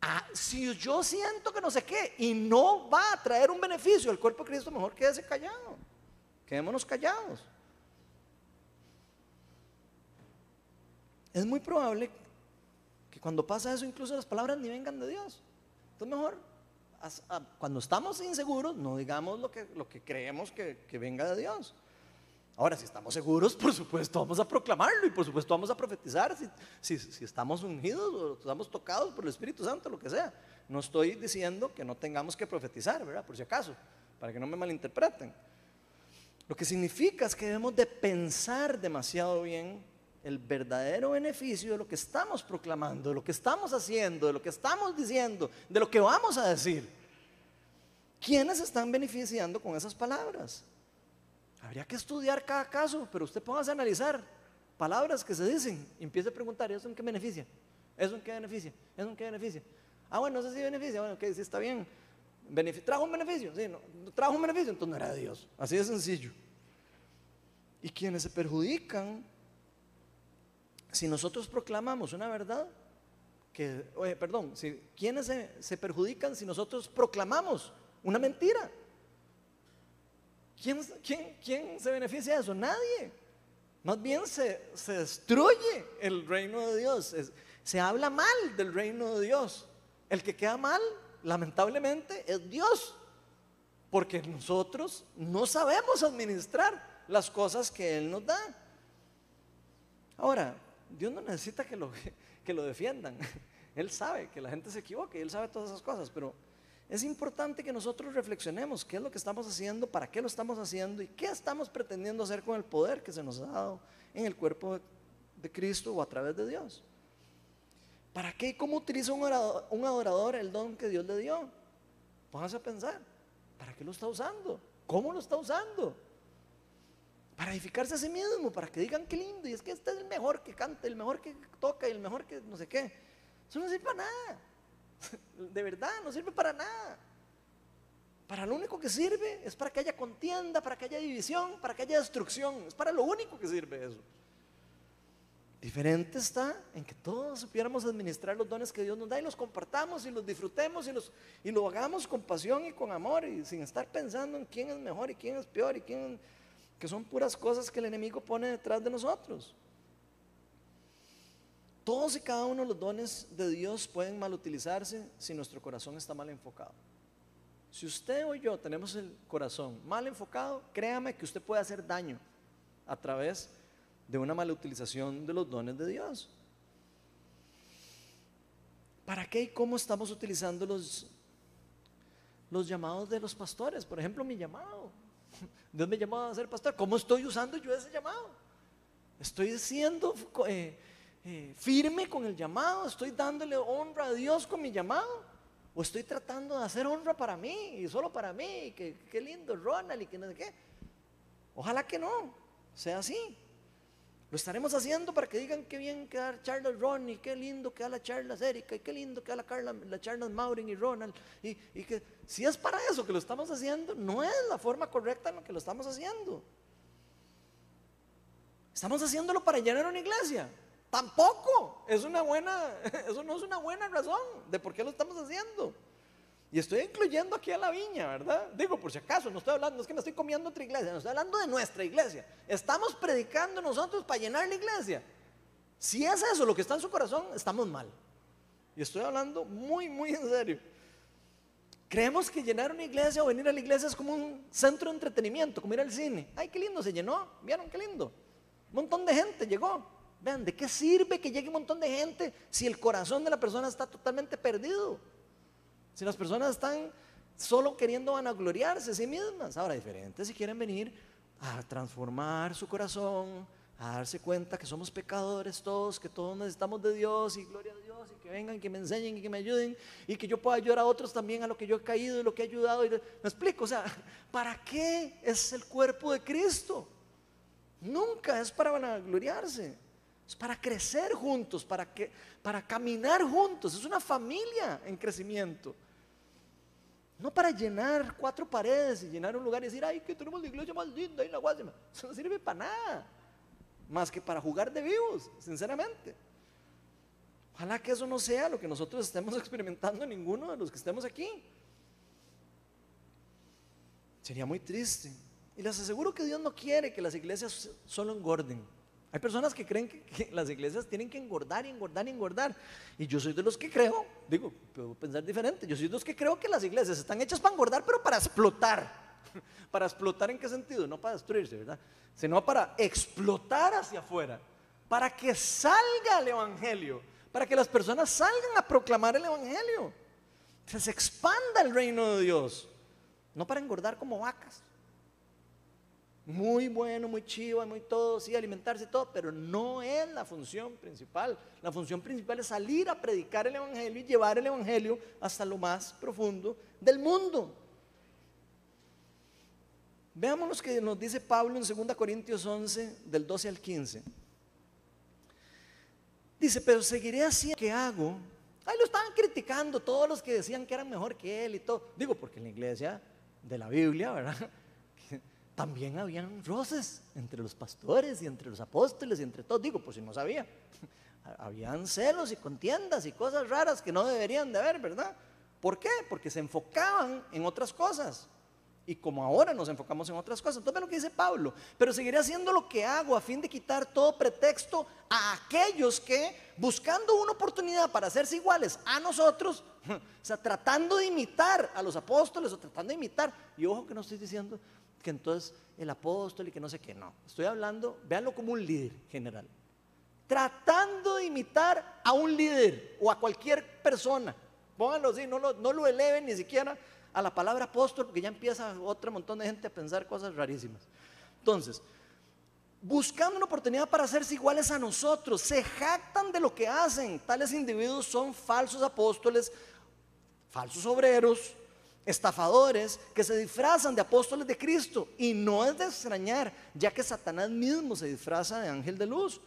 Ah, si yo siento que no sé qué y no va a traer un beneficio al cuerpo de Cristo, mejor quédese callado. Quedémonos callados. Es muy probable que cuando pasa eso, incluso las palabras ni vengan de Dios. Entonces, mejor, cuando estamos inseguros, no digamos lo que, lo que creemos que, que venga de Dios. Ahora, si estamos seguros, por supuesto vamos a proclamarlo y por supuesto vamos a profetizar si, estamos ungidos o estamos tocados por el Espíritu Santo, lo que sea. No estoy diciendo que no tengamos que profetizar, ¿verdad? Por si acaso. para que no me malinterpreten. Lo que significa es que debemos de pensar demasiado bien el verdadero beneficio de lo que estamos proclamando, de lo que estamos haciendo, de lo que estamos diciendo, de lo que vamos a decir. ¿Quiénes están beneficiando con esas palabras? Habría que estudiar cada caso, pero usted póngase a analizar palabras que se dicen y empiece a preguntar, ¿eso en qué beneficia? ¿Eso en qué beneficia? ¿Eso en qué beneficia? Ah, bueno, no sé si beneficia, bueno, que sí está bien. ¿Trajo un beneficio? Sí, no, trajo un beneficio, entonces no era de Dios. Así de sencillo. Y quienes se perjudican, si nosotros proclamamos una verdad, que, oye, perdón, si, ¿quiénes se, se perjudican si nosotros proclamamos una mentira? ¿Quién, se beneficia de eso? Nadie. Más bien se, destruye el reino de Dios. se habla mal del reino de Dios. El que queda mal, lamentablemente, es Dios. Porque nosotros no sabemos administrar las cosas que Él nos da. Ahora, Dios no necesita que lo, <laughs> defiendan. <laughs> Él sabe que la gente se equivoque Él sabe todas esas cosas, pero es importante que nosotros reflexionemos qué es lo que estamos haciendo, para qué lo estamos haciendo y qué estamos pretendiendo hacer con el poder que se nos ha dado en el cuerpo de, Cristo o a través de Dios. ¿Para qué y cómo utiliza un adorador, el don que Dios le dio? Pónganse a pensar, ¿para qué lo está usando? ¿Cómo lo está usando? Para edificarse a sí mismo, para que digan qué lindo, y es que este es el mejor que canta, el mejor que toca y el mejor que no sé qué. Eso no sirve para nada. <laughs> De verdad, no sirve para nada. Para lo único que sirve es para que haya contienda, para que haya división, para que haya destrucción. Es para lo único que sirve eso. Diferente está en que todos supiéramos administrar los dones que Dios nos da y los compartamos y los disfrutemos y, los, y lo hagamos con pasión y con amor y sin estar pensando en quién es mejor y quién es peor y quién, que son puras cosas que el enemigo pone detrás de nosotros. Todos y cada uno de los dones de Dios pueden mal utilizarse si nuestro corazón está mal enfocado. Si usted o yo tenemos el corazón mal enfocado, créame que usted puede hacer daño a través de una mala utilización de los dones de Dios. ¿Para qué y cómo estamos utilizando los, los llamados de los pastores? Por ejemplo, mi llamado. <laughs> Dios me llamó a ser pastor. ¿Cómo estoy usando yo ese llamado? Estoy siendo eh, firme con el llamado, estoy dándole honra a Dios con mi llamado, o estoy tratando de hacer honra para mí y solo para mí, qué lindo Ronald y que no sé qué. Ojalá que no, sea así. Lo estaremos haciendo para que digan qué bien queda Charles Ron y qué lindo queda la Charles Erika y qué lindo queda la, Carla, la Charles Maureen y Ronald. Y que si es para eso que lo estamos haciendo, no es la forma correcta en la que lo estamos haciendo. Estamos haciéndolo para llenar una iglesia. Tampoco. Es una buena, <laughs> eso no es una buena razón de por qué lo estamos haciendo. Y estoy incluyendo aquí a la viña, ¿verdad? Digo, por si acaso, no estoy hablando, es que me estoy comiendo otra iglesia, no estoy hablando de nuestra iglesia. Estamos predicando nosotros para llenar la iglesia. Si es eso lo que está en su corazón, estamos mal. Y estoy hablando muy, muy en serio. Creemos que llenar una iglesia o venir a la iglesia es como un centro de entretenimiento, como ir al cine. Ay, qué lindo, se llenó. ¿Vieron qué lindo? Un montón de gente llegó. Vean, ¿de qué sirve que llegue un montón de gente si el corazón de la persona está totalmente perdido? Si las personas están solo queriendo vanagloriarse a sí mismas. Ahora, diferente si quieren venir a transformar su corazón, a darse cuenta que somos pecadores todos, que todos necesitamos de Dios y gloria a Dios y que vengan, que me enseñen y que me ayuden y que yo pueda ayudar a otros también a lo que yo he caído y lo que he ayudado. me explico, o sea, ¿para qué es el cuerpo de Cristo? Nunca es para vanagloriarse. Es para crecer juntos, para, que, para caminar juntos. Es una familia en crecimiento. No para llenar cuatro paredes y llenar un lugar y decir, ay, que tenemos la iglesia más linda y la Guasima. Eso no sirve para nada. Más que para jugar de vivos, sinceramente. Ojalá que eso no sea lo que nosotros estemos <laughs> experimentando ninguno de los que estemos aquí. Sería muy triste. Y les aseguro que Dios no quiere que las iglesias solo engorden. Hay personas que creen que, las iglesias tienen que engordar y engordar y engordar. Y yo soy de los que creo, digo, puedo pensar diferente, yo soy de los que creo que las iglesias están hechas para engordar, pero para explotar. <laughs> ¿Para explotar en qué sentido? No para destruirse, ¿verdad? Sino para explotar hacia afuera. Para que salga el Evangelio. Para que las personas salgan a proclamar el Evangelio. Se expanda el reino de Dios. no para engordar como vacas. Muy bueno, muy chiva, muy todo, sí, alimentarse y todo, pero no es la función principal. La función principal es salir a predicar el Evangelio y llevar el Evangelio hasta lo más profundo del mundo. Veamos lo que nos dice Pablo en 2 Corintios 11, del 12 al 15. Dice, pero seguiré así que hago. Ahí lo estaban criticando todos los que decían que eran mejor que él y todo. Digo, porque en la iglesia de la Biblia, ¿verdad? También habían roces entre los pastores y entre los apóstoles y entre todos. Digo, pues si no sabía, <laughs> habían celos y contiendas y cosas raras que no deberían de haber, ¿verdad? ¿Por qué? Porque se enfocaban en otras cosas. Y como ahora nos enfocamos en otras cosas. Entonces, lo que dice Pablo, pero seguiré haciendo lo que hago a fin de quitar todo pretexto a aquellos que, buscando una oportunidad para hacerse iguales a nosotros, <laughs> o sea, tratando de imitar a los apóstoles o tratando de imitar, y ojo que no estoy diciendo que entonces el apóstol y que no sé qué, no. Estoy hablando, véanlo como un líder general. Tratando de imitar a un líder o a cualquier persona. Pónganlo así, no lo, no lo eleven ni siquiera a la palabra apóstol porque ya empieza otro montón de gente a pensar cosas rarísimas. Entonces, buscando una oportunidad para hacerse iguales a nosotros, se jactan de lo que hacen. Tales individuos son falsos apóstoles, falsos obreros, estafadores que se disfrazan de apóstoles de Cristo. Y no es de extrañar, ya que Satanás mismo se disfraza de ángel de luz.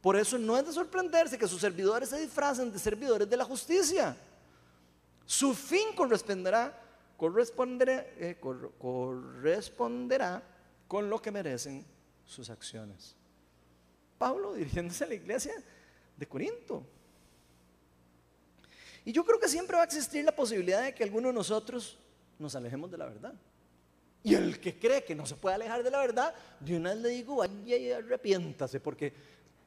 Por eso no es de sorprenderse que sus servidores se disfracen de servidores de la justicia. Su fin corresponderá, corresponderá, eh, corresponderá con lo que merecen sus acciones. Pablo dirigiéndose a la iglesia de Corinto. Y yo creo que siempre va a existir la posibilidad de que alguno de nosotros nos alejemos de la verdad. Y el que cree que no se puede alejar de la verdad, de una vez le digo, vaya y arrepiéntase, porque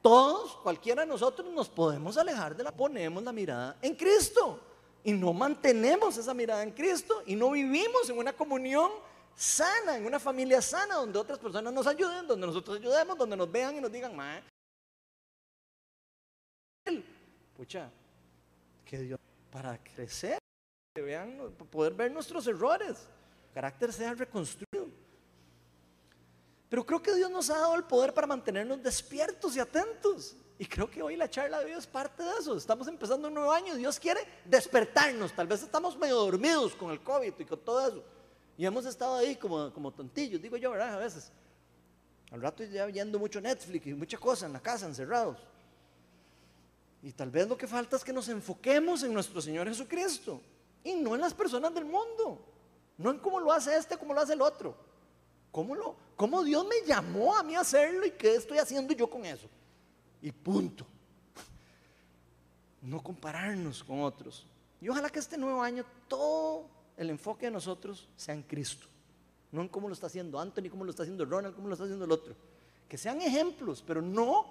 todos, cualquiera de nosotros, nos podemos alejar de la, ponemos la mirada en Cristo. Y no mantenemos esa mirada en Cristo y no vivimos en una comunión sana, en una familia sana, donde otras personas nos ayuden, donde nosotros ayudemos, donde nos vean y nos digan, mae, pucha, que Dios para crecer, poder ver nuestros errores, el carácter sea reconstruido. Pero creo que Dios nos ha dado el poder para mantenernos despiertos y atentos. Y creo que hoy la charla de Dios es parte de eso. Estamos empezando un nuevo año y Dios quiere despertarnos. Tal vez estamos medio dormidos con el COVID y con todo eso. Y hemos estado ahí como, como tontillos, digo yo, ¿verdad? A veces. Al rato ya viendo mucho Netflix y mucha cosa en la casa, encerrados. Y tal vez lo que falta es que nos enfoquemos en nuestro Señor Jesucristo y no en las personas del mundo. No en cómo lo hace este, cómo lo hace el otro. ¿Cómo, lo, cómo Dios me llamó a mí a hacerlo y qué estoy haciendo yo con eso? Y punto. No compararnos con otros. Y ojalá que este nuevo año todo el enfoque de nosotros sea en Cristo. No en cómo lo está haciendo Anthony, cómo lo está haciendo Ronald, cómo lo está haciendo el otro. Que sean ejemplos, pero no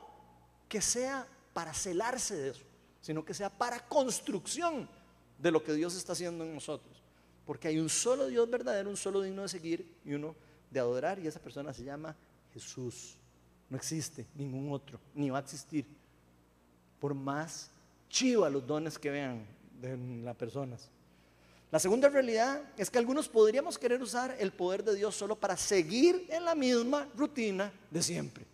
que sea para celarse de eso, sino que sea para construcción de lo que Dios está haciendo en nosotros. Porque hay un solo Dios verdadero, un solo digno de seguir y uno de adorar, y esa persona se llama Jesús. No existe ningún otro, ni va a existir. Por más chiva los dones que vean de las personas. La segunda realidad es que algunos podríamos querer usar el poder de Dios solo para seguir en la misma rutina de siempre.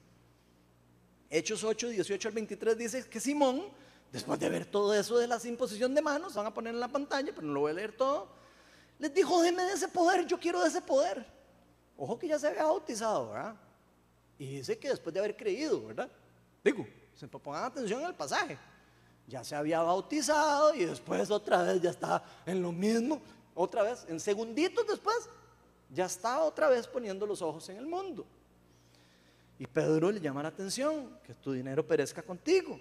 Hechos 8, 18 al 23 dice que Simón, después de ver todo eso de la imposición de manos, van a poner en la pantalla, pero no lo voy a leer todo, les dijo, déme de ese poder, yo quiero de ese poder. Ojo que ya se había bautizado, ¿verdad? Y dice que después de haber creído, ¿verdad? Digo, se pongan atención al pasaje. Ya se había bautizado y después otra vez ya está en lo mismo, otra vez, en segunditos después, ya está otra vez poniendo los ojos en el mundo. Y Pedro le llama la atención, que tu dinero perezca contigo.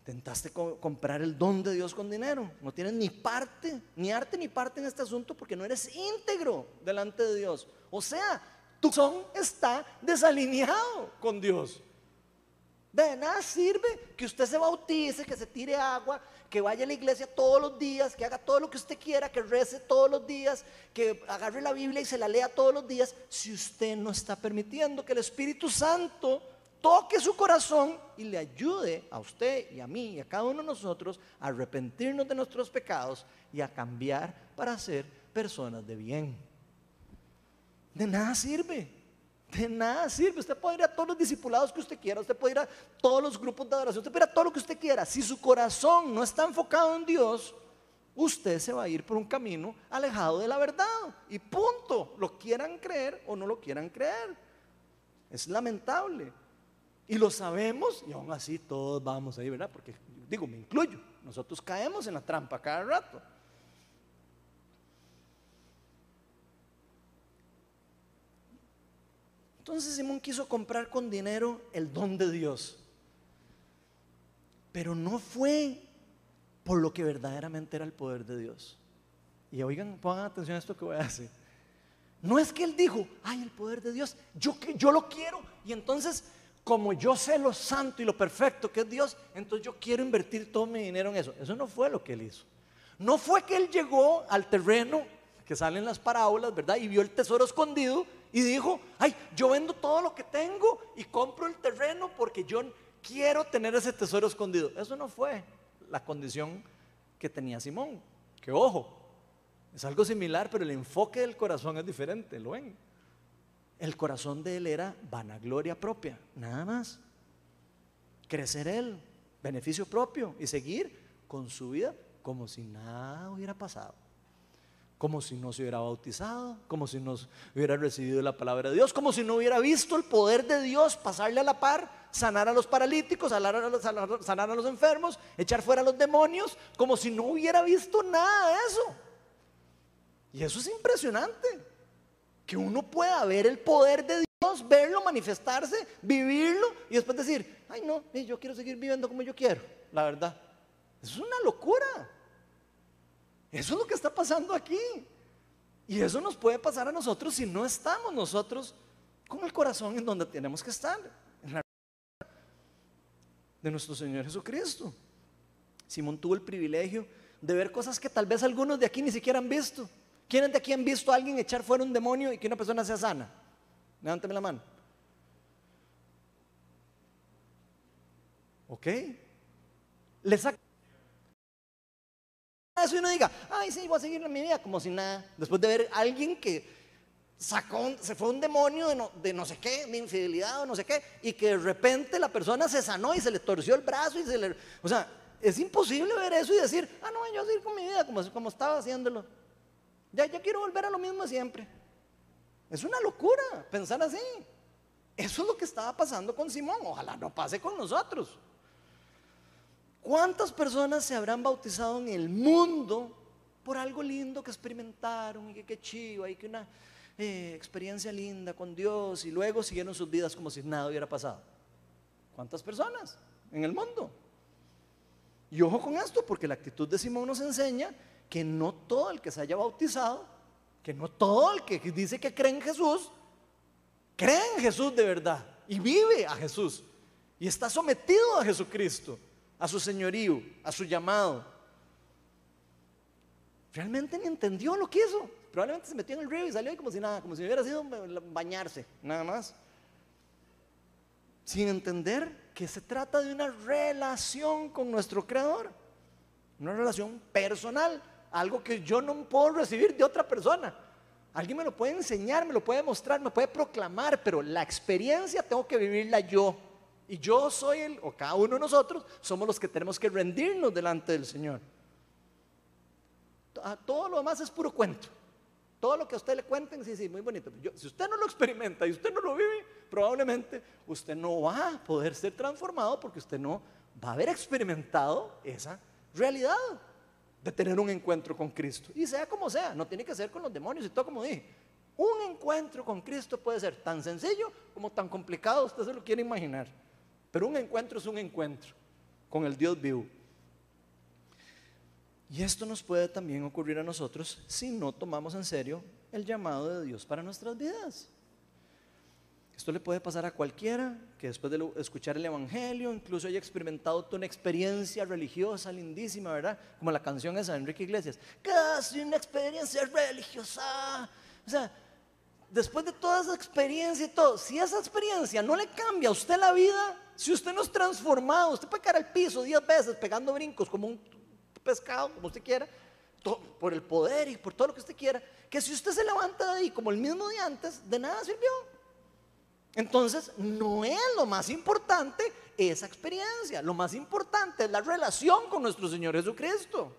Intentaste comprar el don de Dios con dinero. No tienes ni parte, ni arte ni parte en este asunto porque no eres íntegro delante de Dios. O sea, tu son está desalineado con Dios. De nada sirve que usted se bautice, que se tire agua, que vaya a la iglesia todos los días, que haga todo lo que usted quiera, que rece todos los días, que agarre la Biblia y se la lea todos los días, si usted no está permitiendo que el Espíritu Santo toque su corazón y le ayude a usted y a mí y a cada uno de nosotros a arrepentirnos de nuestros pecados y a cambiar para ser personas de bien. De nada sirve. De nada sirve. Usted puede ir a todos los discipulados que usted quiera, usted puede ir a todos los grupos de adoración, usted puede ir a todo lo que usted quiera. Si su corazón no está enfocado en Dios, usted se va a ir por un camino alejado de la verdad. Y punto. Lo quieran creer o no lo quieran creer. Es lamentable. Y lo sabemos y aún así todos vamos ahí, ¿verdad? Porque digo, me incluyo. Nosotros caemos en la trampa cada rato. Entonces Simón quiso comprar con dinero el don de Dios. Pero no fue por lo que verdaderamente era el poder de Dios. Y oigan, pongan atención a esto que voy a decir. No es que él dijo, ay, el poder de Dios, yo, yo lo quiero. Y entonces, como yo sé lo santo y lo perfecto que es Dios, entonces yo quiero invertir todo mi dinero en eso. Eso no fue lo que él hizo. No fue que él llegó al terreno que salen las parábolas, ¿verdad? Y vio el tesoro escondido y dijo, ay, yo vendo todo lo que tengo y compro el terreno porque yo quiero tener ese tesoro escondido. Eso no fue la condición que tenía Simón. Que ojo, es algo similar, pero el enfoque del corazón es diferente, ¿lo ven? El corazón de él era vanagloria propia, nada más. Crecer él, beneficio propio y seguir con su vida como si nada hubiera pasado como si no se hubiera bautizado, como si no hubiera recibido la palabra de Dios, como si no hubiera visto el poder de Dios pasarle a la par, sanar a los paralíticos, sanar a los, enfermos, echar fuera a los demonios, como si no hubiera visto nada de eso. Y eso es impresionante, que uno pueda ver el poder de Dios, verlo, manifestarse, vivirlo y después decir, ay no, yo quiero seguir viviendo como yo quiero, la verdad. Es una locura. Eso es lo que está pasando aquí. Y eso nos puede pasar a nosotros si no estamos nosotros con el corazón en donde tenemos que estar, en la de nuestro Señor Jesucristo. Simón tuvo el privilegio de ver cosas que tal vez algunos de aquí ni siquiera han visto. ¿Quiénes de aquí han visto a alguien echar fuera un demonio y que una persona sea sana? Levánteme la mano. ¿Ok? Le saca eso y uno diga, ay, sí, voy a seguir mi vida como si nada. Después de ver a alguien que sacó, se fue un demonio de no, de no, sé qué, de infidelidad o no sé qué, y que de repente la persona se sanó y se le torció el brazo y se le. O sea, es imposible ver eso y decir, ah, no, yo voy a seguir con mi vida como, como estaba haciéndolo. Ya, ya quiero volver a lo mismo siempre. Es una locura pensar así. Eso es lo que estaba pasando con Simón. Ojalá no pase con nosotros. ¿Cuántas personas se habrán bautizado en el mundo por algo lindo que experimentaron y que qué chido, y que una eh, experiencia linda con Dios y luego siguieron sus vidas como si nada hubiera pasado? ¿Cuántas personas en el mundo? Y ojo con esto, porque la actitud de Simón nos enseña que no todo el que se haya bautizado, que no todo el que dice que cree en Jesús, cree en Jesús de verdad y vive a Jesús y está sometido a Jesucristo a su señorío, a su llamado. Realmente ni entendió lo que hizo. Probablemente se metió en el río y salió como si nada, como si hubiera sido bañarse, nada más. Sin entender que se trata de una relación con nuestro Creador. Una relación personal, algo que yo no puedo recibir de otra persona. Alguien me lo puede enseñar, me lo puede mostrar, me puede proclamar, pero la experiencia tengo que vivirla yo. Y yo soy el, o cada uno de nosotros, somos los que tenemos que rendirnos delante del Señor. Todo lo demás es puro cuento. Todo lo que a usted le cuenten, sí, sí, muy bonito. si usted no lo experimenta y usted no lo vive, probablemente usted no va a poder ser transformado porque usted no va a haber experimentado esa realidad de tener un encuentro con Cristo. Y sea como sea, no tiene que ser con los demonios y todo como dije. Un encuentro con Cristo puede ser tan sencillo como tan complicado, usted se lo quiere imaginar. Pero un encuentro es un encuentro con el Dios vivo. Y esto nos puede también ocurrir a nosotros si no tomamos en serio el llamado de Dios para nuestras vidas. Esto le puede pasar a cualquiera que después de escuchar el Evangelio incluso haya experimentado toda una experiencia religiosa lindísima, ¿verdad? Como la canción esa de Enrique Iglesias. Casi una experiencia religiosa. O sea, después de toda esa experiencia y todo, si esa experiencia no le cambia a usted la vida, si usted no es transformado, usted puede caer al piso diez veces pegando brincos como un pescado, como usted quiera, por el poder y por todo lo que usted quiera, que si usted se levanta de ahí como el mismo de antes, de nada sirvió. Entonces, no es lo más importante esa experiencia, lo más importante es la relación con nuestro Señor Jesucristo.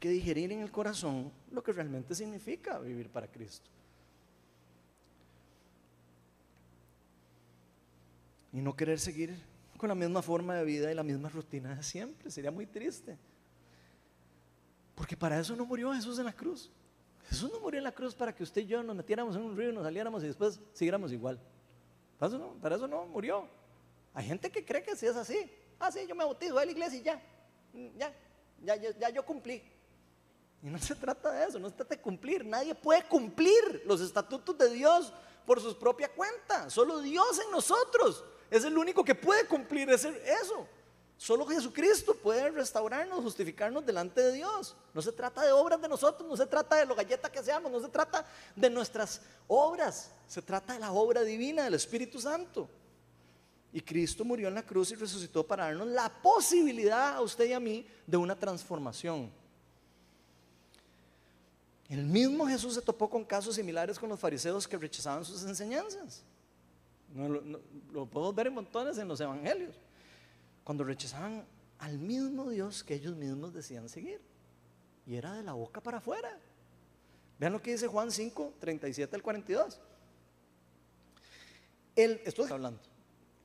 Que digerir en el corazón lo que realmente significa vivir para Cristo. Y no querer seguir con la misma forma de vida y la misma rutina de siempre. Sería muy triste. Porque para eso no murió Jesús en la cruz. Jesús no murió en la cruz para que usted y yo nos metiéramos en un río, nos saliéramos y después siguiéramos igual. Para eso no, para eso no murió. Hay gente que cree que si es así. Ah, sí, yo me bautizo a la iglesia y ya. Ya, ya, ya, ya yo cumplí. Y no se trata de eso, no se trata de cumplir. Nadie puede cumplir los estatutos de Dios por su propia cuenta. Solo Dios en nosotros es el único que puede cumplir eso. Solo Jesucristo puede restaurarnos, justificarnos delante de Dios. No se trata de obras de nosotros, no se trata de lo galleta que seamos, no se trata de nuestras obras, se trata de la obra divina del Espíritu Santo. Y Cristo murió en la cruz y resucitó para darnos la posibilidad a usted y a mí de una transformación. El mismo Jesús se topó con casos similares con los fariseos que rechazaban sus enseñanzas. lo, podemos ver en montones en los evangelios. Cuando rechazaban al mismo Dios que ellos mismos decían seguir. Y era de la boca para afuera. Vean lo que dice Juan 5, 37 al 42. El, hablando.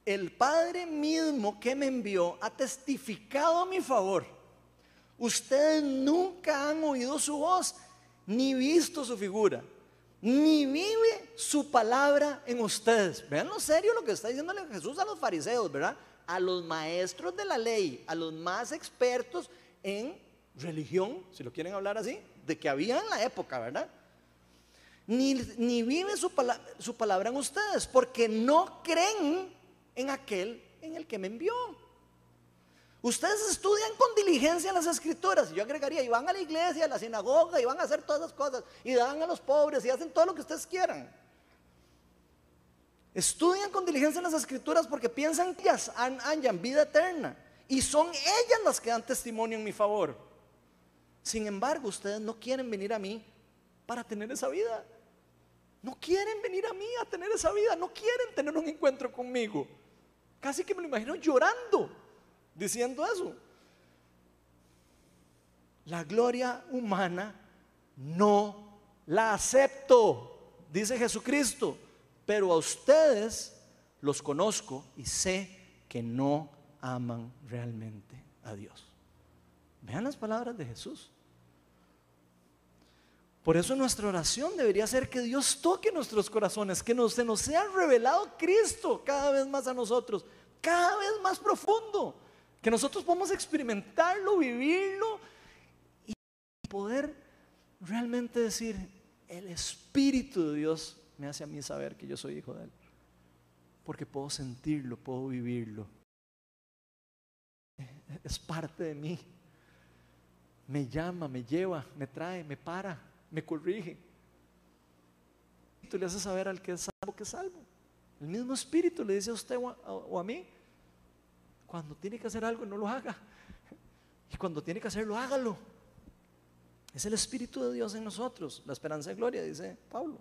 El Padre mismo que me envió ha testificado a mi favor. Ustedes nunca han oído su voz ni visto su figura, ni vive su palabra en ustedes. Vean lo serio lo que está diciendo Jesús a los fariseos, ¿verdad? A los maestros de la ley, a los más expertos en religión, si lo quieren hablar así, de que había en la época, ¿verdad? Ni, ni vive su, su palabra en ustedes, porque no creen en aquel en el que me envió. Ustedes estudian con diligencia las escrituras. Yo agregaría, y van a la iglesia, a la sinagoga, y van a hacer todas esas cosas, y dan a los pobres, y hacen todo lo que ustedes quieran. Estudian con diligencia las escrituras porque piensan que ellas hayan vida eterna. Y son ellas las que dan testimonio en mi favor. Sin embargo, ustedes no quieren venir a mí para tener esa vida. No quieren venir a mí a tener esa vida. No quieren tener un encuentro conmigo. Casi que me lo imagino llorando diciendo eso. La gloria humana no la acepto, dice Jesucristo, pero a ustedes los conozco y sé que no aman realmente a Dios. Vean las palabras de Jesús. Por eso nuestra oración debería ser que Dios toque nuestros corazones, que nos, se nos sea revelado Cristo cada vez más a nosotros, cada vez más profundo. Que nosotros podamos experimentarlo, vivirlo y poder realmente decir, el Espíritu de Dios me hace a mí saber que yo soy hijo de Él. Porque puedo sentirlo, puedo vivirlo. Es parte de mí. Me llama, me lleva, me trae, me para, me corrige. Tú le haces saber al que es salvo que es salvo. El mismo Espíritu le dice a usted o a mí, cuando tiene que hacer algo, no lo haga. Y cuando tiene que hacerlo, hágalo. Es el Espíritu de Dios en nosotros, la esperanza de gloria, dice Pablo.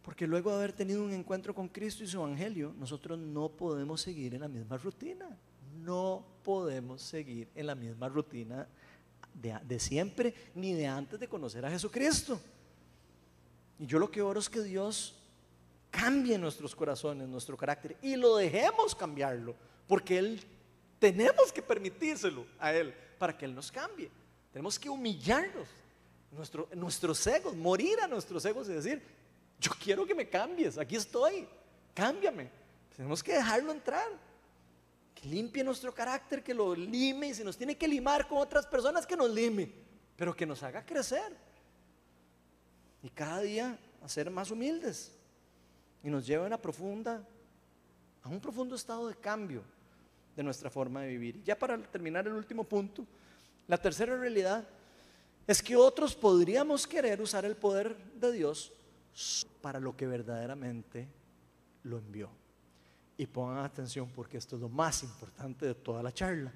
Porque luego de haber tenido un encuentro con Cristo y su Evangelio, nosotros no podemos seguir en la misma rutina. No podemos seguir en la misma rutina de, siempre, ni de antes de conocer a Jesucristo. Y yo lo que oro es que Dios cambie nuestros corazones, nuestro carácter y lo dejemos cambiarlo, porque Él tenemos que permitírselo a Él para que Él nos cambie. Tenemos que humillarnos, nuestro, nuestros egos, morir a nuestros egos y decir, yo quiero que me cambies, aquí estoy, cámbiame. Tenemos que dejarlo entrar, que limpie nuestro carácter, que lo lime y si nos tiene que limar con otras personas, que nos lime, pero que nos haga crecer y cada día a ser más humildes y nos lleva a una profunda, a un profundo estado de cambio de nuestra forma de vivir. Ya para terminar el último punto, la tercera realidad es que otros podríamos querer usar el poder de Dios para lo que verdaderamente lo envió. Y pongan atención porque esto es lo más importante de toda la charla.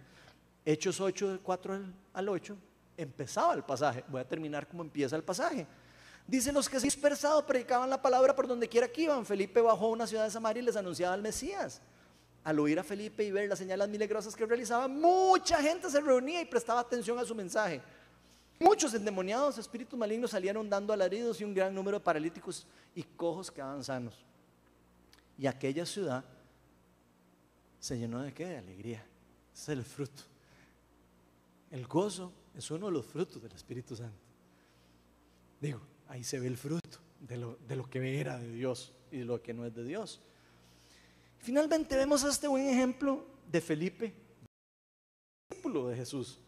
Hechos 8, del 4 al 8, empezaba el pasaje. Voy a terminar como empieza el pasaje. Dicen los que dispersados predicaban la palabra por donde quiera que iban. Felipe bajó a una ciudad de Samaria y les anunciaba al Mesías. Al oír a Felipe y ver las señales milagrosas que realizaba, mucha gente se reunía y prestaba atención a su mensaje. Muchos endemoniados espíritus malignos salieron dando alaridos y un gran número de paralíticos y cojos quedaban sanos. Y aquella ciudad se llenó de qué? De alegría. Ese es el fruto. El gozo es uno de los frutos del Espíritu Santo. Digo, ahí se ve el fruto de lo, de lo que era de Dios y de lo que no es de Dios. Finalmente vemos este buen ejemplo de Felipe, discípulo de Jesús.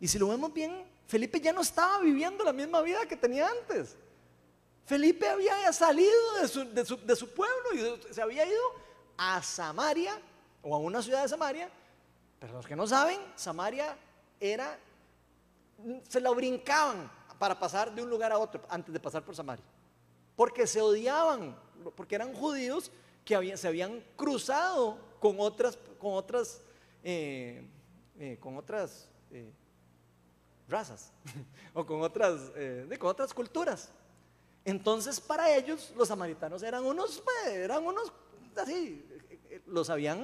Y si lo vemos bien, Felipe ya no estaba viviendo la misma vida que tenía antes. Felipe había salido de su, pueblo y se había ido a Samaria o a una ciudad de Samaria. Pero los que no saben, Samaria era, se la brincaban para pasar de un lugar a otro antes de pasar por Samaria. Porque se odiaban, porque eran judíos que se habían cruzado con otras, con otras, eh, eh, con otras eh, razas <laughs> o con otras, con otras culturas. Entonces para ellos los samaritanos eran unos, pues, eran unos así, los habían,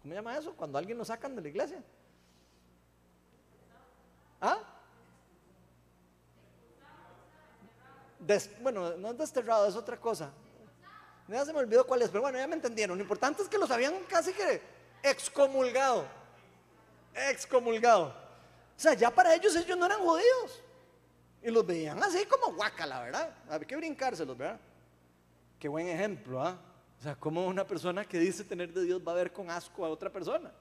¿cómo se llama eso? Cuando alguien lo sacan de la iglesia. ¿Ah? Bueno, no es desterrado, es otra cosa. Ya se me olvidó cuál es, pero bueno, ya me entendieron. Lo importante es que los habían casi que excomulgado. Excomulgado. O sea, ya para ellos ellos no eran judíos. Y los veían así como guacala, ¿verdad? Había que brincárselos, ¿verdad? Qué buen ejemplo, ¿ah? O sea, como una persona que dice tener de Dios va a ver con asco a otra persona.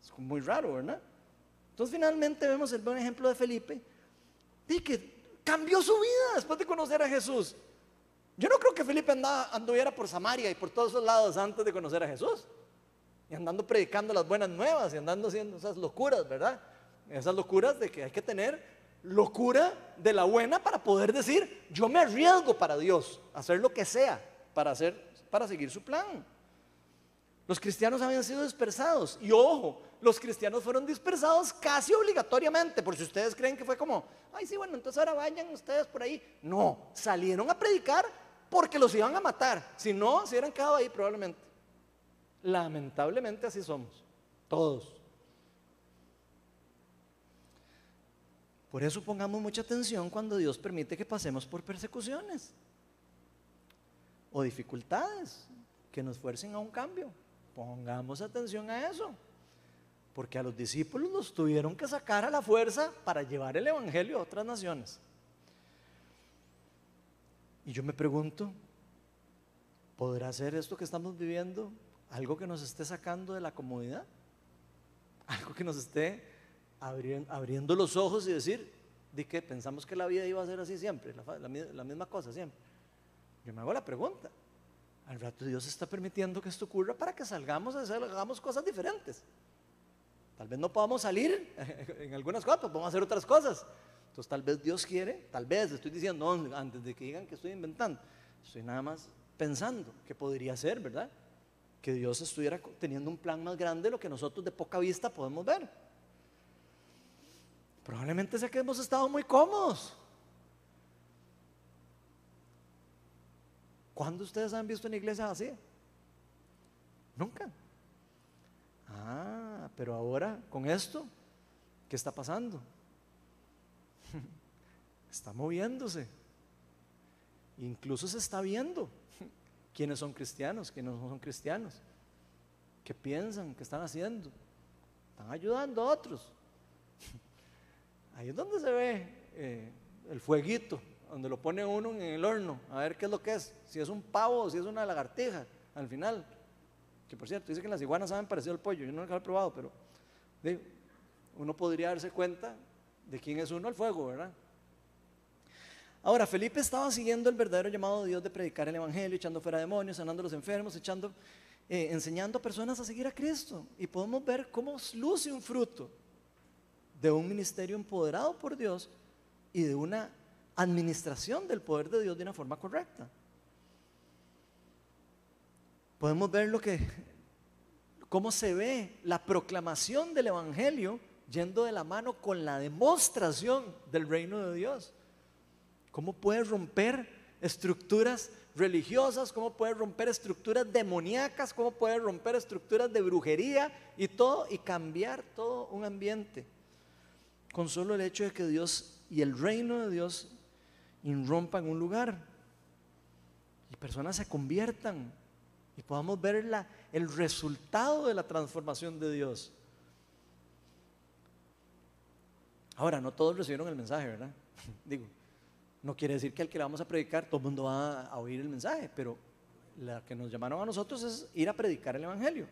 Es muy raro, ¿verdad? Entonces finalmente vemos el buen ejemplo de Felipe, y que cambió su vida después de conocer a Jesús. Yo no creo que Felipe andaba, anduviera por Samaria y por todos esos lados antes de conocer a Jesús. Y andando predicando las buenas nuevas y andando haciendo esas locuras, ¿verdad? Esas locuras de que hay que tener locura de la buena para poder decir, yo me arriesgo para Dios, hacer lo que sea para, hacer, para seguir su plan. Los cristianos habían sido dispersados. Y ojo, los cristianos fueron dispersados casi obligatoriamente, por si ustedes creen que fue como, ay, sí, bueno, entonces ahora vayan ustedes por ahí. No, salieron a predicar porque los iban a matar. Si no, se hubieran quedado ahí probablemente. Lamentablemente así somos, todos. Por eso pongamos mucha atención cuando Dios permite que pasemos por persecuciones o dificultades que nos fuercen a un cambio. Pongamos atención a eso. Porque a los discípulos los tuvieron que sacar a la fuerza para llevar el Evangelio a otras naciones. Y yo me pregunto, ¿podrá ser esto que estamos viviendo algo que nos esté sacando de la comodidad? Algo que nos esté abriendo, los ojos y decir, ¿de qué? Pensamos que la vida iba a ser así siempre, la, misma cosa siempre. Yo me hago la pregunta. Al rato Dios está permitiendo que esto ocurra para que salgamos a hacer, hagamos cosas diferentes. Tal vez no podamos salir <laughs> en algunas cosas, podemos hacer otras cosas. Entonces tal vez Dios quiere, tal vez, estoy diciendo, antes de que digan que estoy inventando, estoy nada más pensando que podría ser, ¿verdad? Que Dios estuviera teniendo un plan más grande de lo que nosotros de poca vista podemos ver. Probablemente sea que hemos estado muy cómodos. ¿Cuándo ustedes han visto una iglesia así? Nunca. Ah, pero ahora con esto, ¿qué está pasando? <laughs> Está moviéndose. Incluso se está viendo quiénes son cristianos, quiénes no son cristianos. ¿Qué piensan? ¿Qué están haciendo? Están ayudando a otros. <laughs> Ahí es donde se ve eh, el fueguito, donde lo pone uno en el horno, a ver qué es lo que es, si es un pavo o si es una lagartija, al final. Que por cierto, dice que las iguanas saben parecido al pollo, yo no lo he probado, pero uno podría darse cuenta de quién es uno al fuego, ¿verdad? Ahora, Felipe estaba siguiendo el verdadero llamado de Dios de predicar el Evangelio, echando fuera demonios, sanando a los enfermos, echando, eh, enseñando a personas a seguir a Cristo. Y podemos ver cómo luce un fruto de un ministerio empoderado por Dios y de una administración del poder de Dios de una forma correcta. Podemos ver lo que cómo se ve la proclamación del Evangelio yendo de la mano con la demostración del reino de Dios. ¿Cómo puede romper estructuras religiosas? ¿Cómo puede romper estructuras demoníacas? ¿Cómo puede romper estructuras de brujería y todo y cambiar todo un ambiente? Con solo el hecho de que Dios y el reino de Dios irrompan un lugar y personas se conviertan y podamos ver el resultado de la transformación de Dios. Ahora, no todos recibieron el mensaje, ¿verdad? <laughs> Digo, no quiere decir que al que le vamos a predicar todo el mundo va a oír el mensaje, pero la que nos llamaron a nosotros es ir a predicar el Evangelio.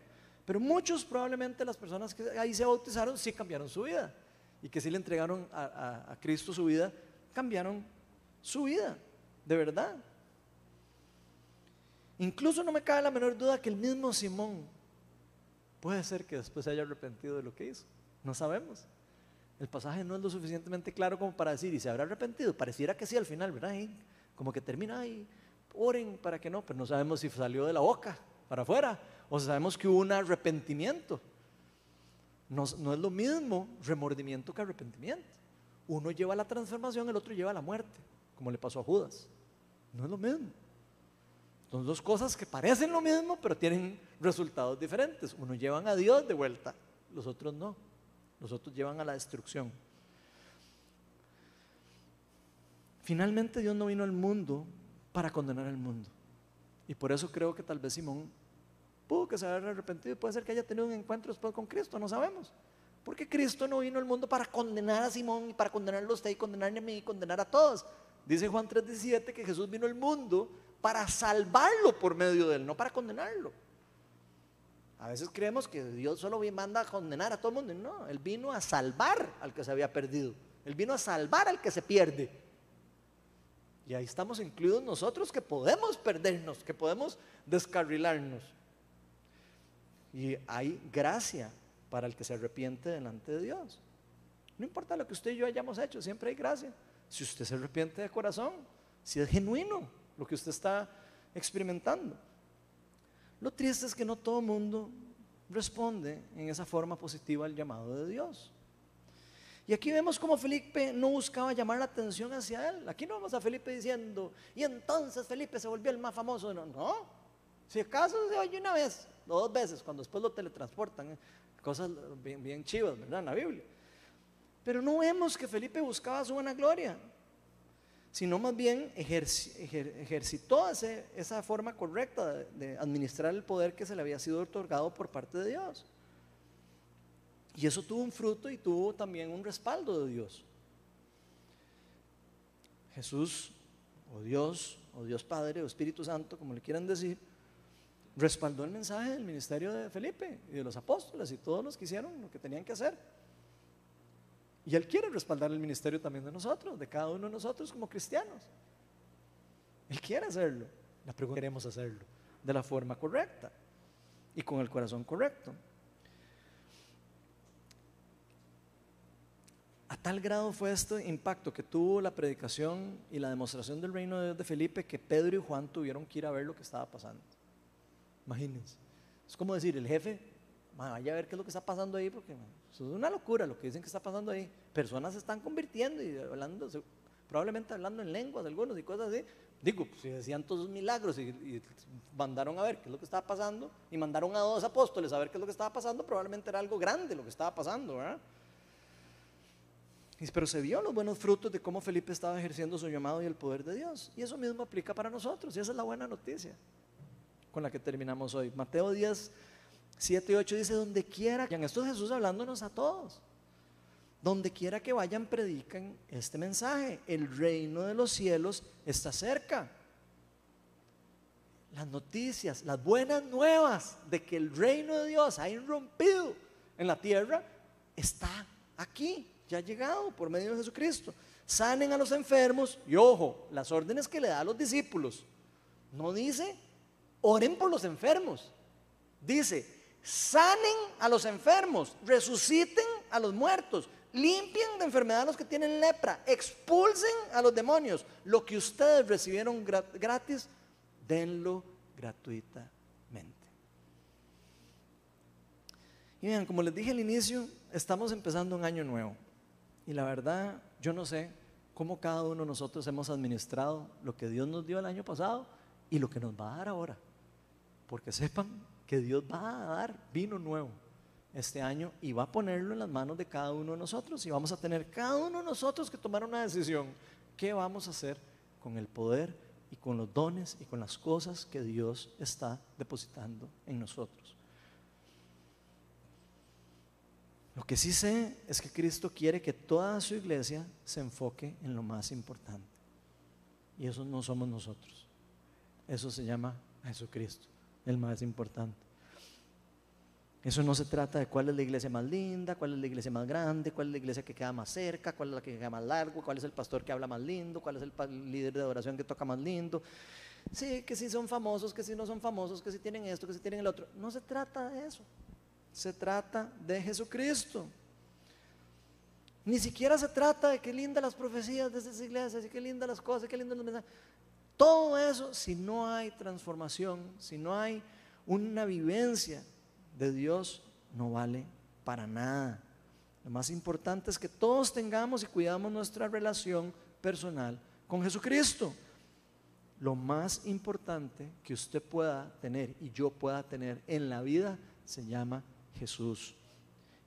Pero muchos, probablemente las personas que ahí se bautizaron, sí cambiaron su vida. Y que sí le entregaron a, a Cristo su vida, cambiaron su vida, de verdad. Incluso no me cabe la menor duda que el mismo Simón puede ser que después se haya arrepentido de lo que hizo. No sabemos. El pasaje no es lo suficientemente claro como para decir, ¿y se habrá arrepentido? Pareciera que sí al final, ¿verdad? como que termina ahí, oren para que no, pero no sabemos si salió de la boca para afuera o sabemos que hubo un arrepentimiento. No, no es lo mismo remordimiento que arrepentimiento. Uno lleva la transformación, el otro lleva la muerte, como le pasó a Judas. No es lo mismo. Son dos cosas que parecen lo mismo, pero tienen resultados diferentes. Uno llevan a Dios de vuelta, los otros no. Los otros llevan a la destrucción. Finalmente Dios no vino al mundo para condenar al mundo. Y por eso creo que tal vez Simón pudo que se haya arrepentido. Puede ser que haya tenido un encuentro después con Cristo, no sabemos. Porque Cristo no vino al mundo para condenar a Simón y para condenarlo a usted y condenarme a mí y condenar a todos. Dice Juan 3:17 que Jesús vino al mundo para salvarlo por medio de él, no para condenarlo. A veces creemos que Dios solo manda a condenar a todo el mundo. No, Él vino a salvar al que se había perdido. Él vino a salvar al que se pierde. Y ahí estamos incluidos nosotros que podemos perdernos, que podemos descarrilarnos. Y hay gracia para el que se arrepiente delante de Dios. No importa lo que usted y yo hayamos hecho, siempre hay gracia. Si usted se arrepiente de corazón, si es genuino lo que usted está experimentando. Lo triste es que no todo el mundo responde en esa forma positiva al llamado de Dios. Y aquí vemos como Felipe no buscaba llamar la atención hacia él. Aquí no vemos a Felipe diciendo, y entonces Felipe se volvió el más famoso. No, no. Si acaso se oye una vez, dos veces, cuando después lo teletransportan, ¿eh? cosas bien, bien chivas, ¿verdad? En la Biblia. Pero no vemos que Felipe buscaba su buena gloria sino más bien ejercitó esa forma correcta de, administrar el poder que se le había sido otorgado por parte de Dios. Y eso tuvo un fruto y tuvo también un respaldo de Dios. Jesús, o Dios, o Dios Padre, o Espíritu Santo, como le quieran decir, respaldó el mensaje del ministerio de Felipe y de los apóstoles y todos los que hicieron lo que tenían que hacer. Y Él quiere respaldar el ministerio también de nosotros, de cada uno de nosotros como cristianos. Él quiere hacerlo. La pregunta queremos hacerlo de la forma correcta y con el corazón correcto. A tal grado fue este impacto que tuvo la predicación y la demostración del reino de Dios de Felipe que Pedro y Juan tuvieron que ir a ver lo que estaba pasando. Imagínense. Es como decir, el jefe vaya a ver qué es lo que está pasando ahí, porque es una locura lo que dicen que está pasando ahí. Personas se están convirtiendo y hablando, probablemente hablando en lenguas algunos y cosas así. Digo, pues, si decían todos milagros y, mandaron a ver qué es lo que estaba pasando y mandaron a dos apóstoles a ver qué es lo que estaba pasando, probablemente era algo grande lo que estaba pasando, ¿verdad? Pero se vio los buenos frutos de cómo Felipe estaba ejerciendo su llamado y el poder de Dios. Y eso mismo aplica para nosotros. Y esa es la buena noticia con la que terminamos hoy. Mateo 10, 7 y 8 dice, donde quiera, esto Jesús hablándonos a todos, donde quiera que vayan, predican este mensaje, el reino de los cielos está cerca. Las noticias, las buenas nuevas de que el reino de Dios ha irrumpido en la tierra, está aquí, ya ha llegado por medio de Jesucristo. Sanen a los enfermos y ojo, las órdenes que le da a los discípulos. No dice, oren por los enfermos. Dice, sanen a los enfermos, resuciten a los muertos, limpien de enfermedad a los que tienen lepra, expulsen a los demonios. Lo que ustedes recibieron gratis, denlo gratuitamente. Y vean, como les dije al inicio, estamos empezando un año nuevo. Y la verdad, yo no sé cómo cada uno de nosotros hemos administrado lo que Dios nos dio el año pasado y lo que nos va a dar ahora. Porque sepan que Dios va a dar vino nuevo este año y va a ponerlo en las manos de cada uno de nosotros y vamos a tener cada uno de nosotros que tomar una decisión. ¿Qué vamos a hacer con el poder y con los dones y con las cosas que Dios está depositando en nosotros? Lo que sí sé es que Cristo quiere que toda su iglesia se enfoque en lo más importante. Y eso no somos nosotros. Eso se llama Jesucristo, el más importante. Eso no se trata de cuál es la iglesia más linda, cuál es la iglesia más grande, cuál es la iglesia que queda más cerca, cuál es la que queda más largo, cuál es el pastor que habla más lindo, cuál es el líder de adoración que toca más lindo. Sí, que si son famosos, que si no son famosos, que si tienen esto, que si tienen el otro. No se trata de eso. Se trata de Jesucristo. Ni siquiera se trata de qué lindas las profecías de esas iglesias y qué lindas las cosas, qué lindas los mensajes. Todo eso, si no hay transformación, si no hay una vivencia de Dios no vale para nada. Lo más importante es que todos tengamos y cuidamos nuestra relación personal con Jesucristo. Lo más importante que usted pueda tener y yo pueda tener en la vida se llama Jesús.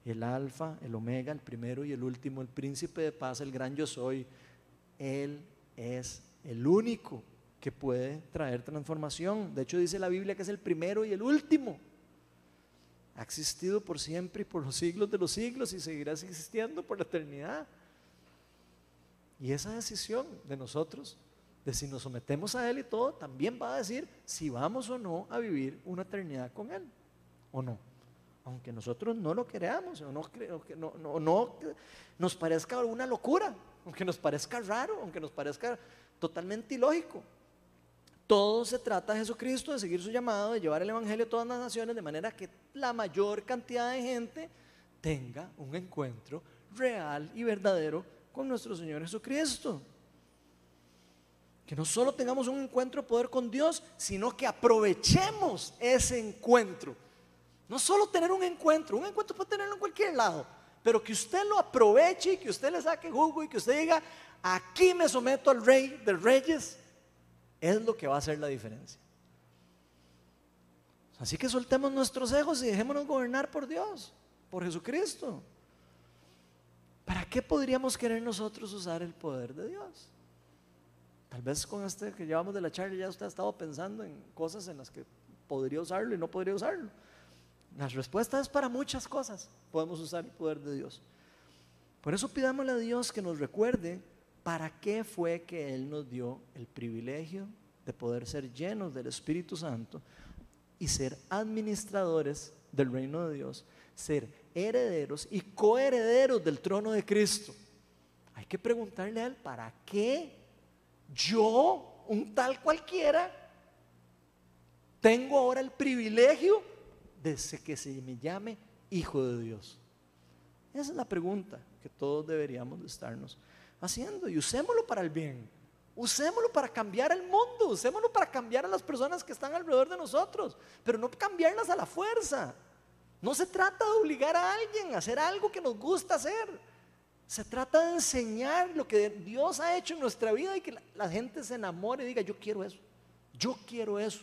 El alfa, el omega, el primero y el último, el príncipe de paz, el gran yo soy. Él es el único que puede traer transformación. De hecho dice la Biblia que es el primero y el último ha existido por siempre y por los siglos de los siglos y seguirá existiendo por la eternidad. Y esa decisión de nosotros, de si nos sometemos a Él y todo, también va a decir si vamos o no a vivir una eternidad con Él, o no. Aunque nosotros no lo creamos, o no, no, no, no nos parezca una locura, aunque nos parezca raro, aunque nos parezca totalmente ilógico. Todo se trata de Jesucristo, de seguir su llamado, de llevar el Evangelio a todas las naciones, de manera que la mayor cantidad de gente tenga un encuentro real y verdadero con nuestro Señor Jesucristo. Que no solo tengamos un encuentro de poder con Dios, sino que aprovechemos ese encuentro. No solo tener un encuentro, un encuentro puede tenerlo en cualquier lado, pero que usted lo aproveche y que usted le saque jugo y que usted diga, aquí me someto al rey de reyes es lo que va a hacer la diferencia. Así que soltemos nuestros ojos y dejémonos gobernar por Dios, por Jesucristo. ¿Para qué podríamos querer nosotros usar el poder de Dios? Tal vez con este que llevamos de la charla ya usted ha estado pensando en cosas en las que podría usarlo y no podría usarlo. La respuesta es para muchas cosas podemos usar el poder de Dios. Por eso pidámosle a Dios que nos recuerde ¿para qué fue que Él nos dio el privilegio de poder ser llenos del Espíritu Santo y ser administradores del reino de Dios, ser herederos y coherederos del trono de Cristo? Hay que preguntarle a Él, ¿para qué yo, un tal cualquiera, tengo ahora el privilegio de que se me llame hijo de Dios? Esa es la pregunta que todos deberíamos de estarnos haciendo y usémoslo para el bien. Usémoslo para cambiar el mundo, usémoslo para cambiar a las personas que están alrededor de nosotros, pero no cambiarlas a la fuerza. No se trata de obligar a alguien a hacer algo que nos gusta hacer. Se trata de enseñar lo que Dios ha hecho en nuestra vida y que la, gente se enamore y diga, yo quiero eso, yo quiero eso.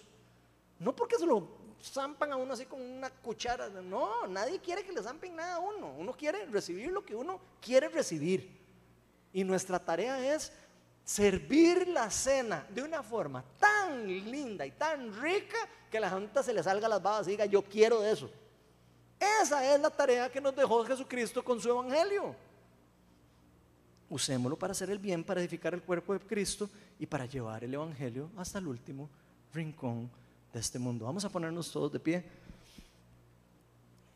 No porque se lo zampan a uno así con una cuchara, no, nadie quiere que le zampen nada a uno. Uno quiere recibir lo que uno quiere recibir. Y nuestra tarea es servir la cena de una forma tan linda y tan rica que a la gente se le salga las babas y diga, yo quiero de eso. Esa es la tarea que nos dejó Jesucristo con su evangelio. Usémoslo para hacer el bien, para edificar el cuerpo de Cristo y para llevar el evangelio hasta el último rincón de este mundo. Vamos a ponernos todos de pie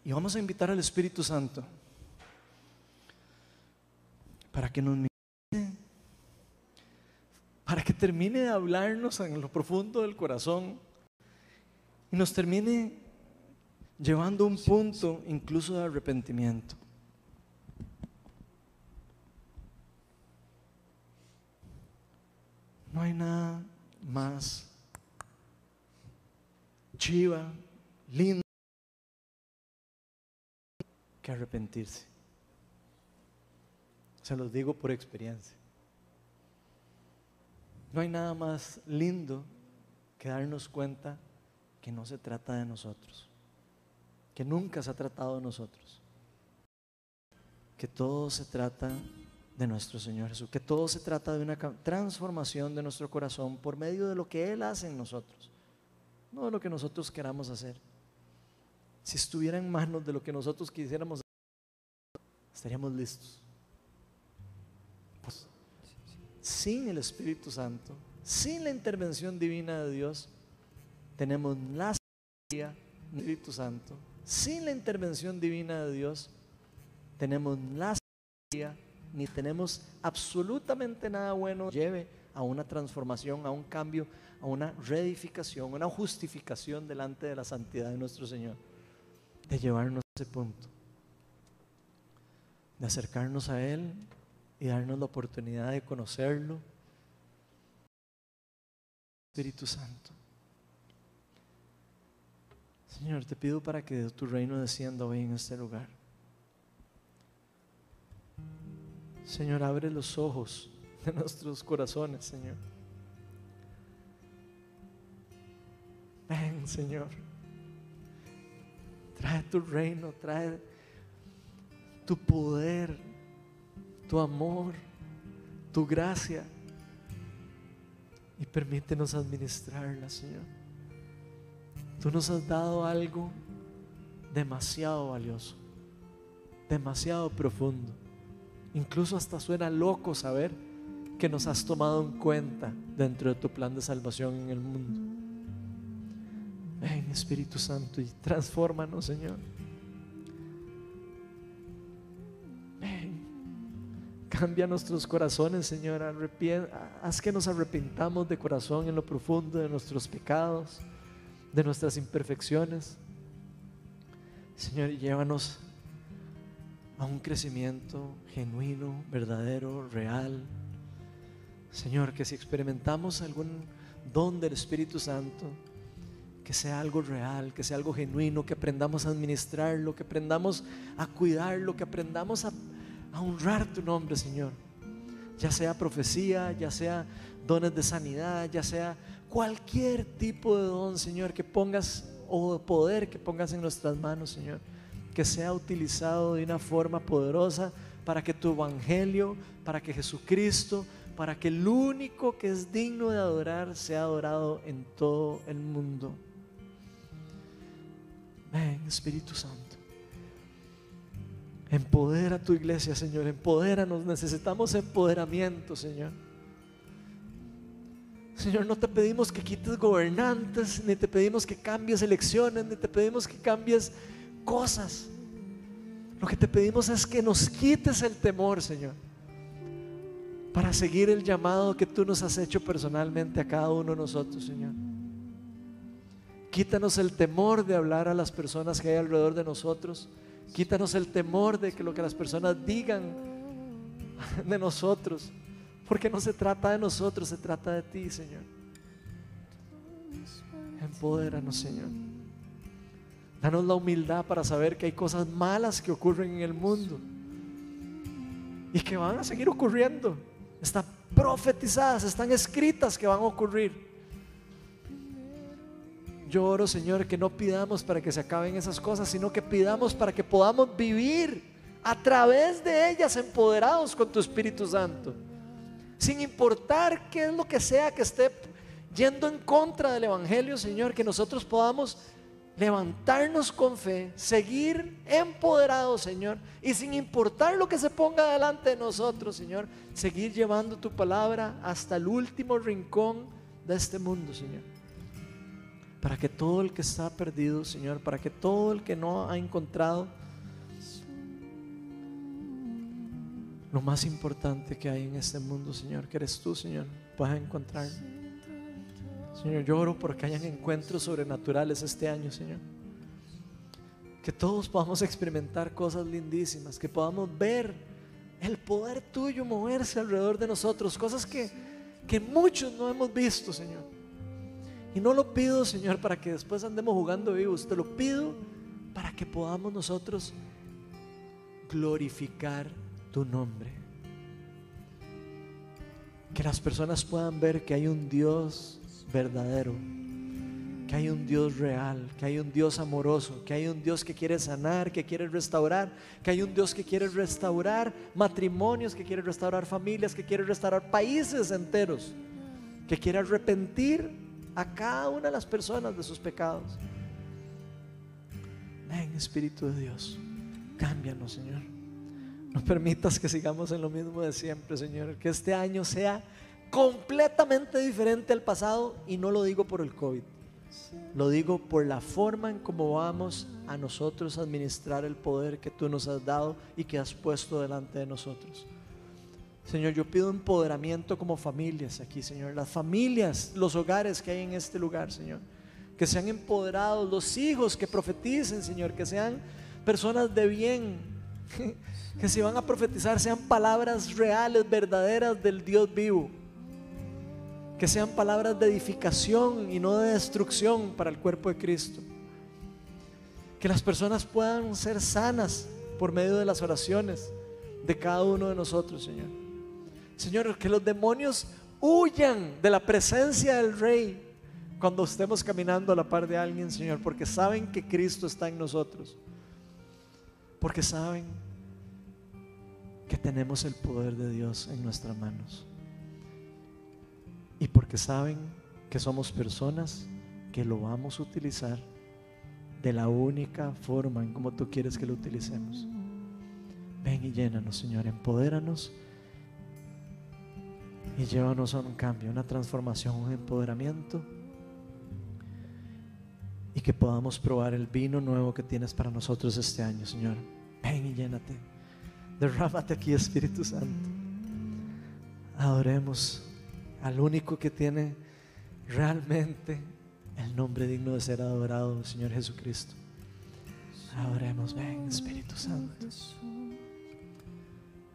y vamos a invitar al Espíritu Santo para que nos para que termine de hablarnos en lo profundo del corazón y nos termine llevando un punto incluso de arrepentimiento. No hay nada más chiva, lindo que arrepentirse. Se los digo por experiencia. No hay nada más lindo que darnos cuenta que no se trata de nosotros, que nunca se ha tratado de nosotros, que todo se trata de nuestro Señor Jesús, que todo se trata de una transformación de nuestro corazón por medio de lo que Él hace en nosotros, no de lo que nosotros queramos hacer. Si estuviera en manos de lo que nosotros quisiéramos, estaríamos listos. Pues, sin el Espíritu Santo, sin la intervención divina de Dios, tenemos la sabiduría del Espíritu Santo. Sin la intervención divina de Dios, tenemos la sabiduría, ni tenemos absolutamente nada bueno que lleve a una transformación, a un cambio, a una reedificación, a una justificación delante de la santidad de nuestro Señor de llevarnos a ese punto, de acercarnos a Él y darnos la oportunidad de conocerlo. Espíritu Santo. Señor, te pido para que tu reino descienda hoy en este lugar. Señor, abre los ojos de nuestros corazones, Señor. Ven, Señor. Trae tu reino, trae tu poder, tu amor, tu gracia. Y permítenos administrarla, Señor. Tú nos has dado algo demasiado valioso, demasiado profundo. Incluso hasta suena loco saber que nos has tomado en cuenta dentro de tu plan de salvación en el mundo. Ven Espíritu Santo y transfórmanos, Señor. Cambia nuestros corazones, Señor. haz que nos arrepintamos de corazón en lo profundo de nuestros pecados, de nuestras imperfecciones. Señor, llévanos a un crecimiento genuino, verdadero, real. Señor, que si experimentamos algún don del Espíritu Santo, que sea algo real, que sea algo genuino, que aprendamos a administrarlo, que aprendamos a cuidarlo, que aprendamos a, honrar tu nombre, Señor. Ya sea profecía, ya sea dones de sanidad, ya sea cualquier tipo de don, Señor, que pongas o poder que pongas en nuestras manos, Señor, que sea utilizado de una forma poderosa para que tu evangelio, para que Jesucristo, para que el único que es digno de adorar sea adorado en todo el mundo. Ven, Espíritu Santo. Empodera tu iglesia, Señor. Empodéranos. Necesitamos empoderamiento, Señor. Señor, no te pedimos que quites gobernantes, ni te pedimos que cambies elecciones, ni te pedimos que cambies cosas. Lo que te pedimos es que nos quites el temor, Señor, para seguir el llamado que tú nos has hecho personalmente a cada uno de nosotros, Señor. Quítanos el temor de hablar a las personas que hay alrededor de nosotros. Quítanos el temor de que lo que las personas digan <laughs> de nosotros. Porque no se trata de nosotros, se trata de ti, Señor. Empodéranos, Señor. Danos la humildad para saber que hay cosas malas que ocurren en el mundo y que van a seguir ocurriendo. Están profetizadas, están escritas que van a ocurrir. Yo oro, Señor, que no pidamos para que se acaben esas cosas, sino que pidamos para que podamos vivir a través de ellas empoderados con tu Espíritu Santo. Sin importar qué es lo que sea que esté yendo en contra del Evangelio, Señor, que nosotros podamos levantarnos con fe, seguir empoderados, Señor, y sin importar lo que se ponga delante de nosotros, Señor, seguir llevando tu palabra hasta el último rincón de este mundo, Señor para que todo el que está perdido, Señor, para que todo el que no ha encontrado lo más importante que hay en este mundo, Señor, que eres tú, Señor, pueda encontrar. Señor, yo oro porque hayan encuentros sobrenaturales este año, Señor. Que todos podamos experimentar cosas lindísimas, que podamos ver el poder tuyo moverse alrededor de nosotros, cosas que, que muchos no hemos visto, Señor. Y no lo pido, Señor, para que después andemos jugando vivos. Te lo pido para que podamos nosotros glorificar tu nombre. Que las personas puedan ver que hay un Dios verdadero, que hay un Dios real, que hay un Dios amoroso, que hay un Dios que quiere sanar, que quiere restaurar, que hay un Dios que quiere restaurar matrimonios, que quiere restaurar familias, que quiere restaurar países enteros, que quiere arrepentir a cada una de las personas de sus pecados. Ven, Espíritu de Dios, cámbianos, Señor. No permitas que sigamos en lo mismo de siempre, Señor. Que este año sea completamente diferente al pasado y no lo digo por el COVID. Lo digo por la forma en cómo vamos a nosotros administrar el poder que tú nos has dado y que has puesto delante de nosotros. Señor, yo pido empoderamiento como familias aquí, Señor. Las familias, los hogares que hay en este lugar, Señor. Que sean empoderados, los hijos que profeticen, Señor. Que sean personas de bien. <laughs> Que si van a profetizar sean palabras reales, verdaderas del Dios vivo. Que sean palabras de edificación y no de destrucción para el cuerpo de Cristo. Que las personas puedan ser sanas por medio de las oraciones de cada uno de nosotros, Señor. Señor, que los demonios huyan de la presencia del Rey cuando estemos caminando a la par de alguien, Señor, porque saben que Cristo está en nosotros. Porque saben que tenemos el poder de Dios en nuestras manos. Y porque saben que somos personas que lo vamos a utilizar de la única forma en como tú quieres que lo utilicemos. Ven y llénanos, Señor, empodéranos y llévanos a un cambio, una transformación, un empoderamiento y que podamos probar el vino nuevo que tienes para nosotros este año, Señor. Ven y llénate. Derrámate aquí, Espíritu Santo. Adoremos al único que tiene realmente el nombre digno de ser adorado, Señor Jesucristo. Adoremos, ven, Espíritu Santo.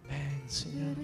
Ven, Señor.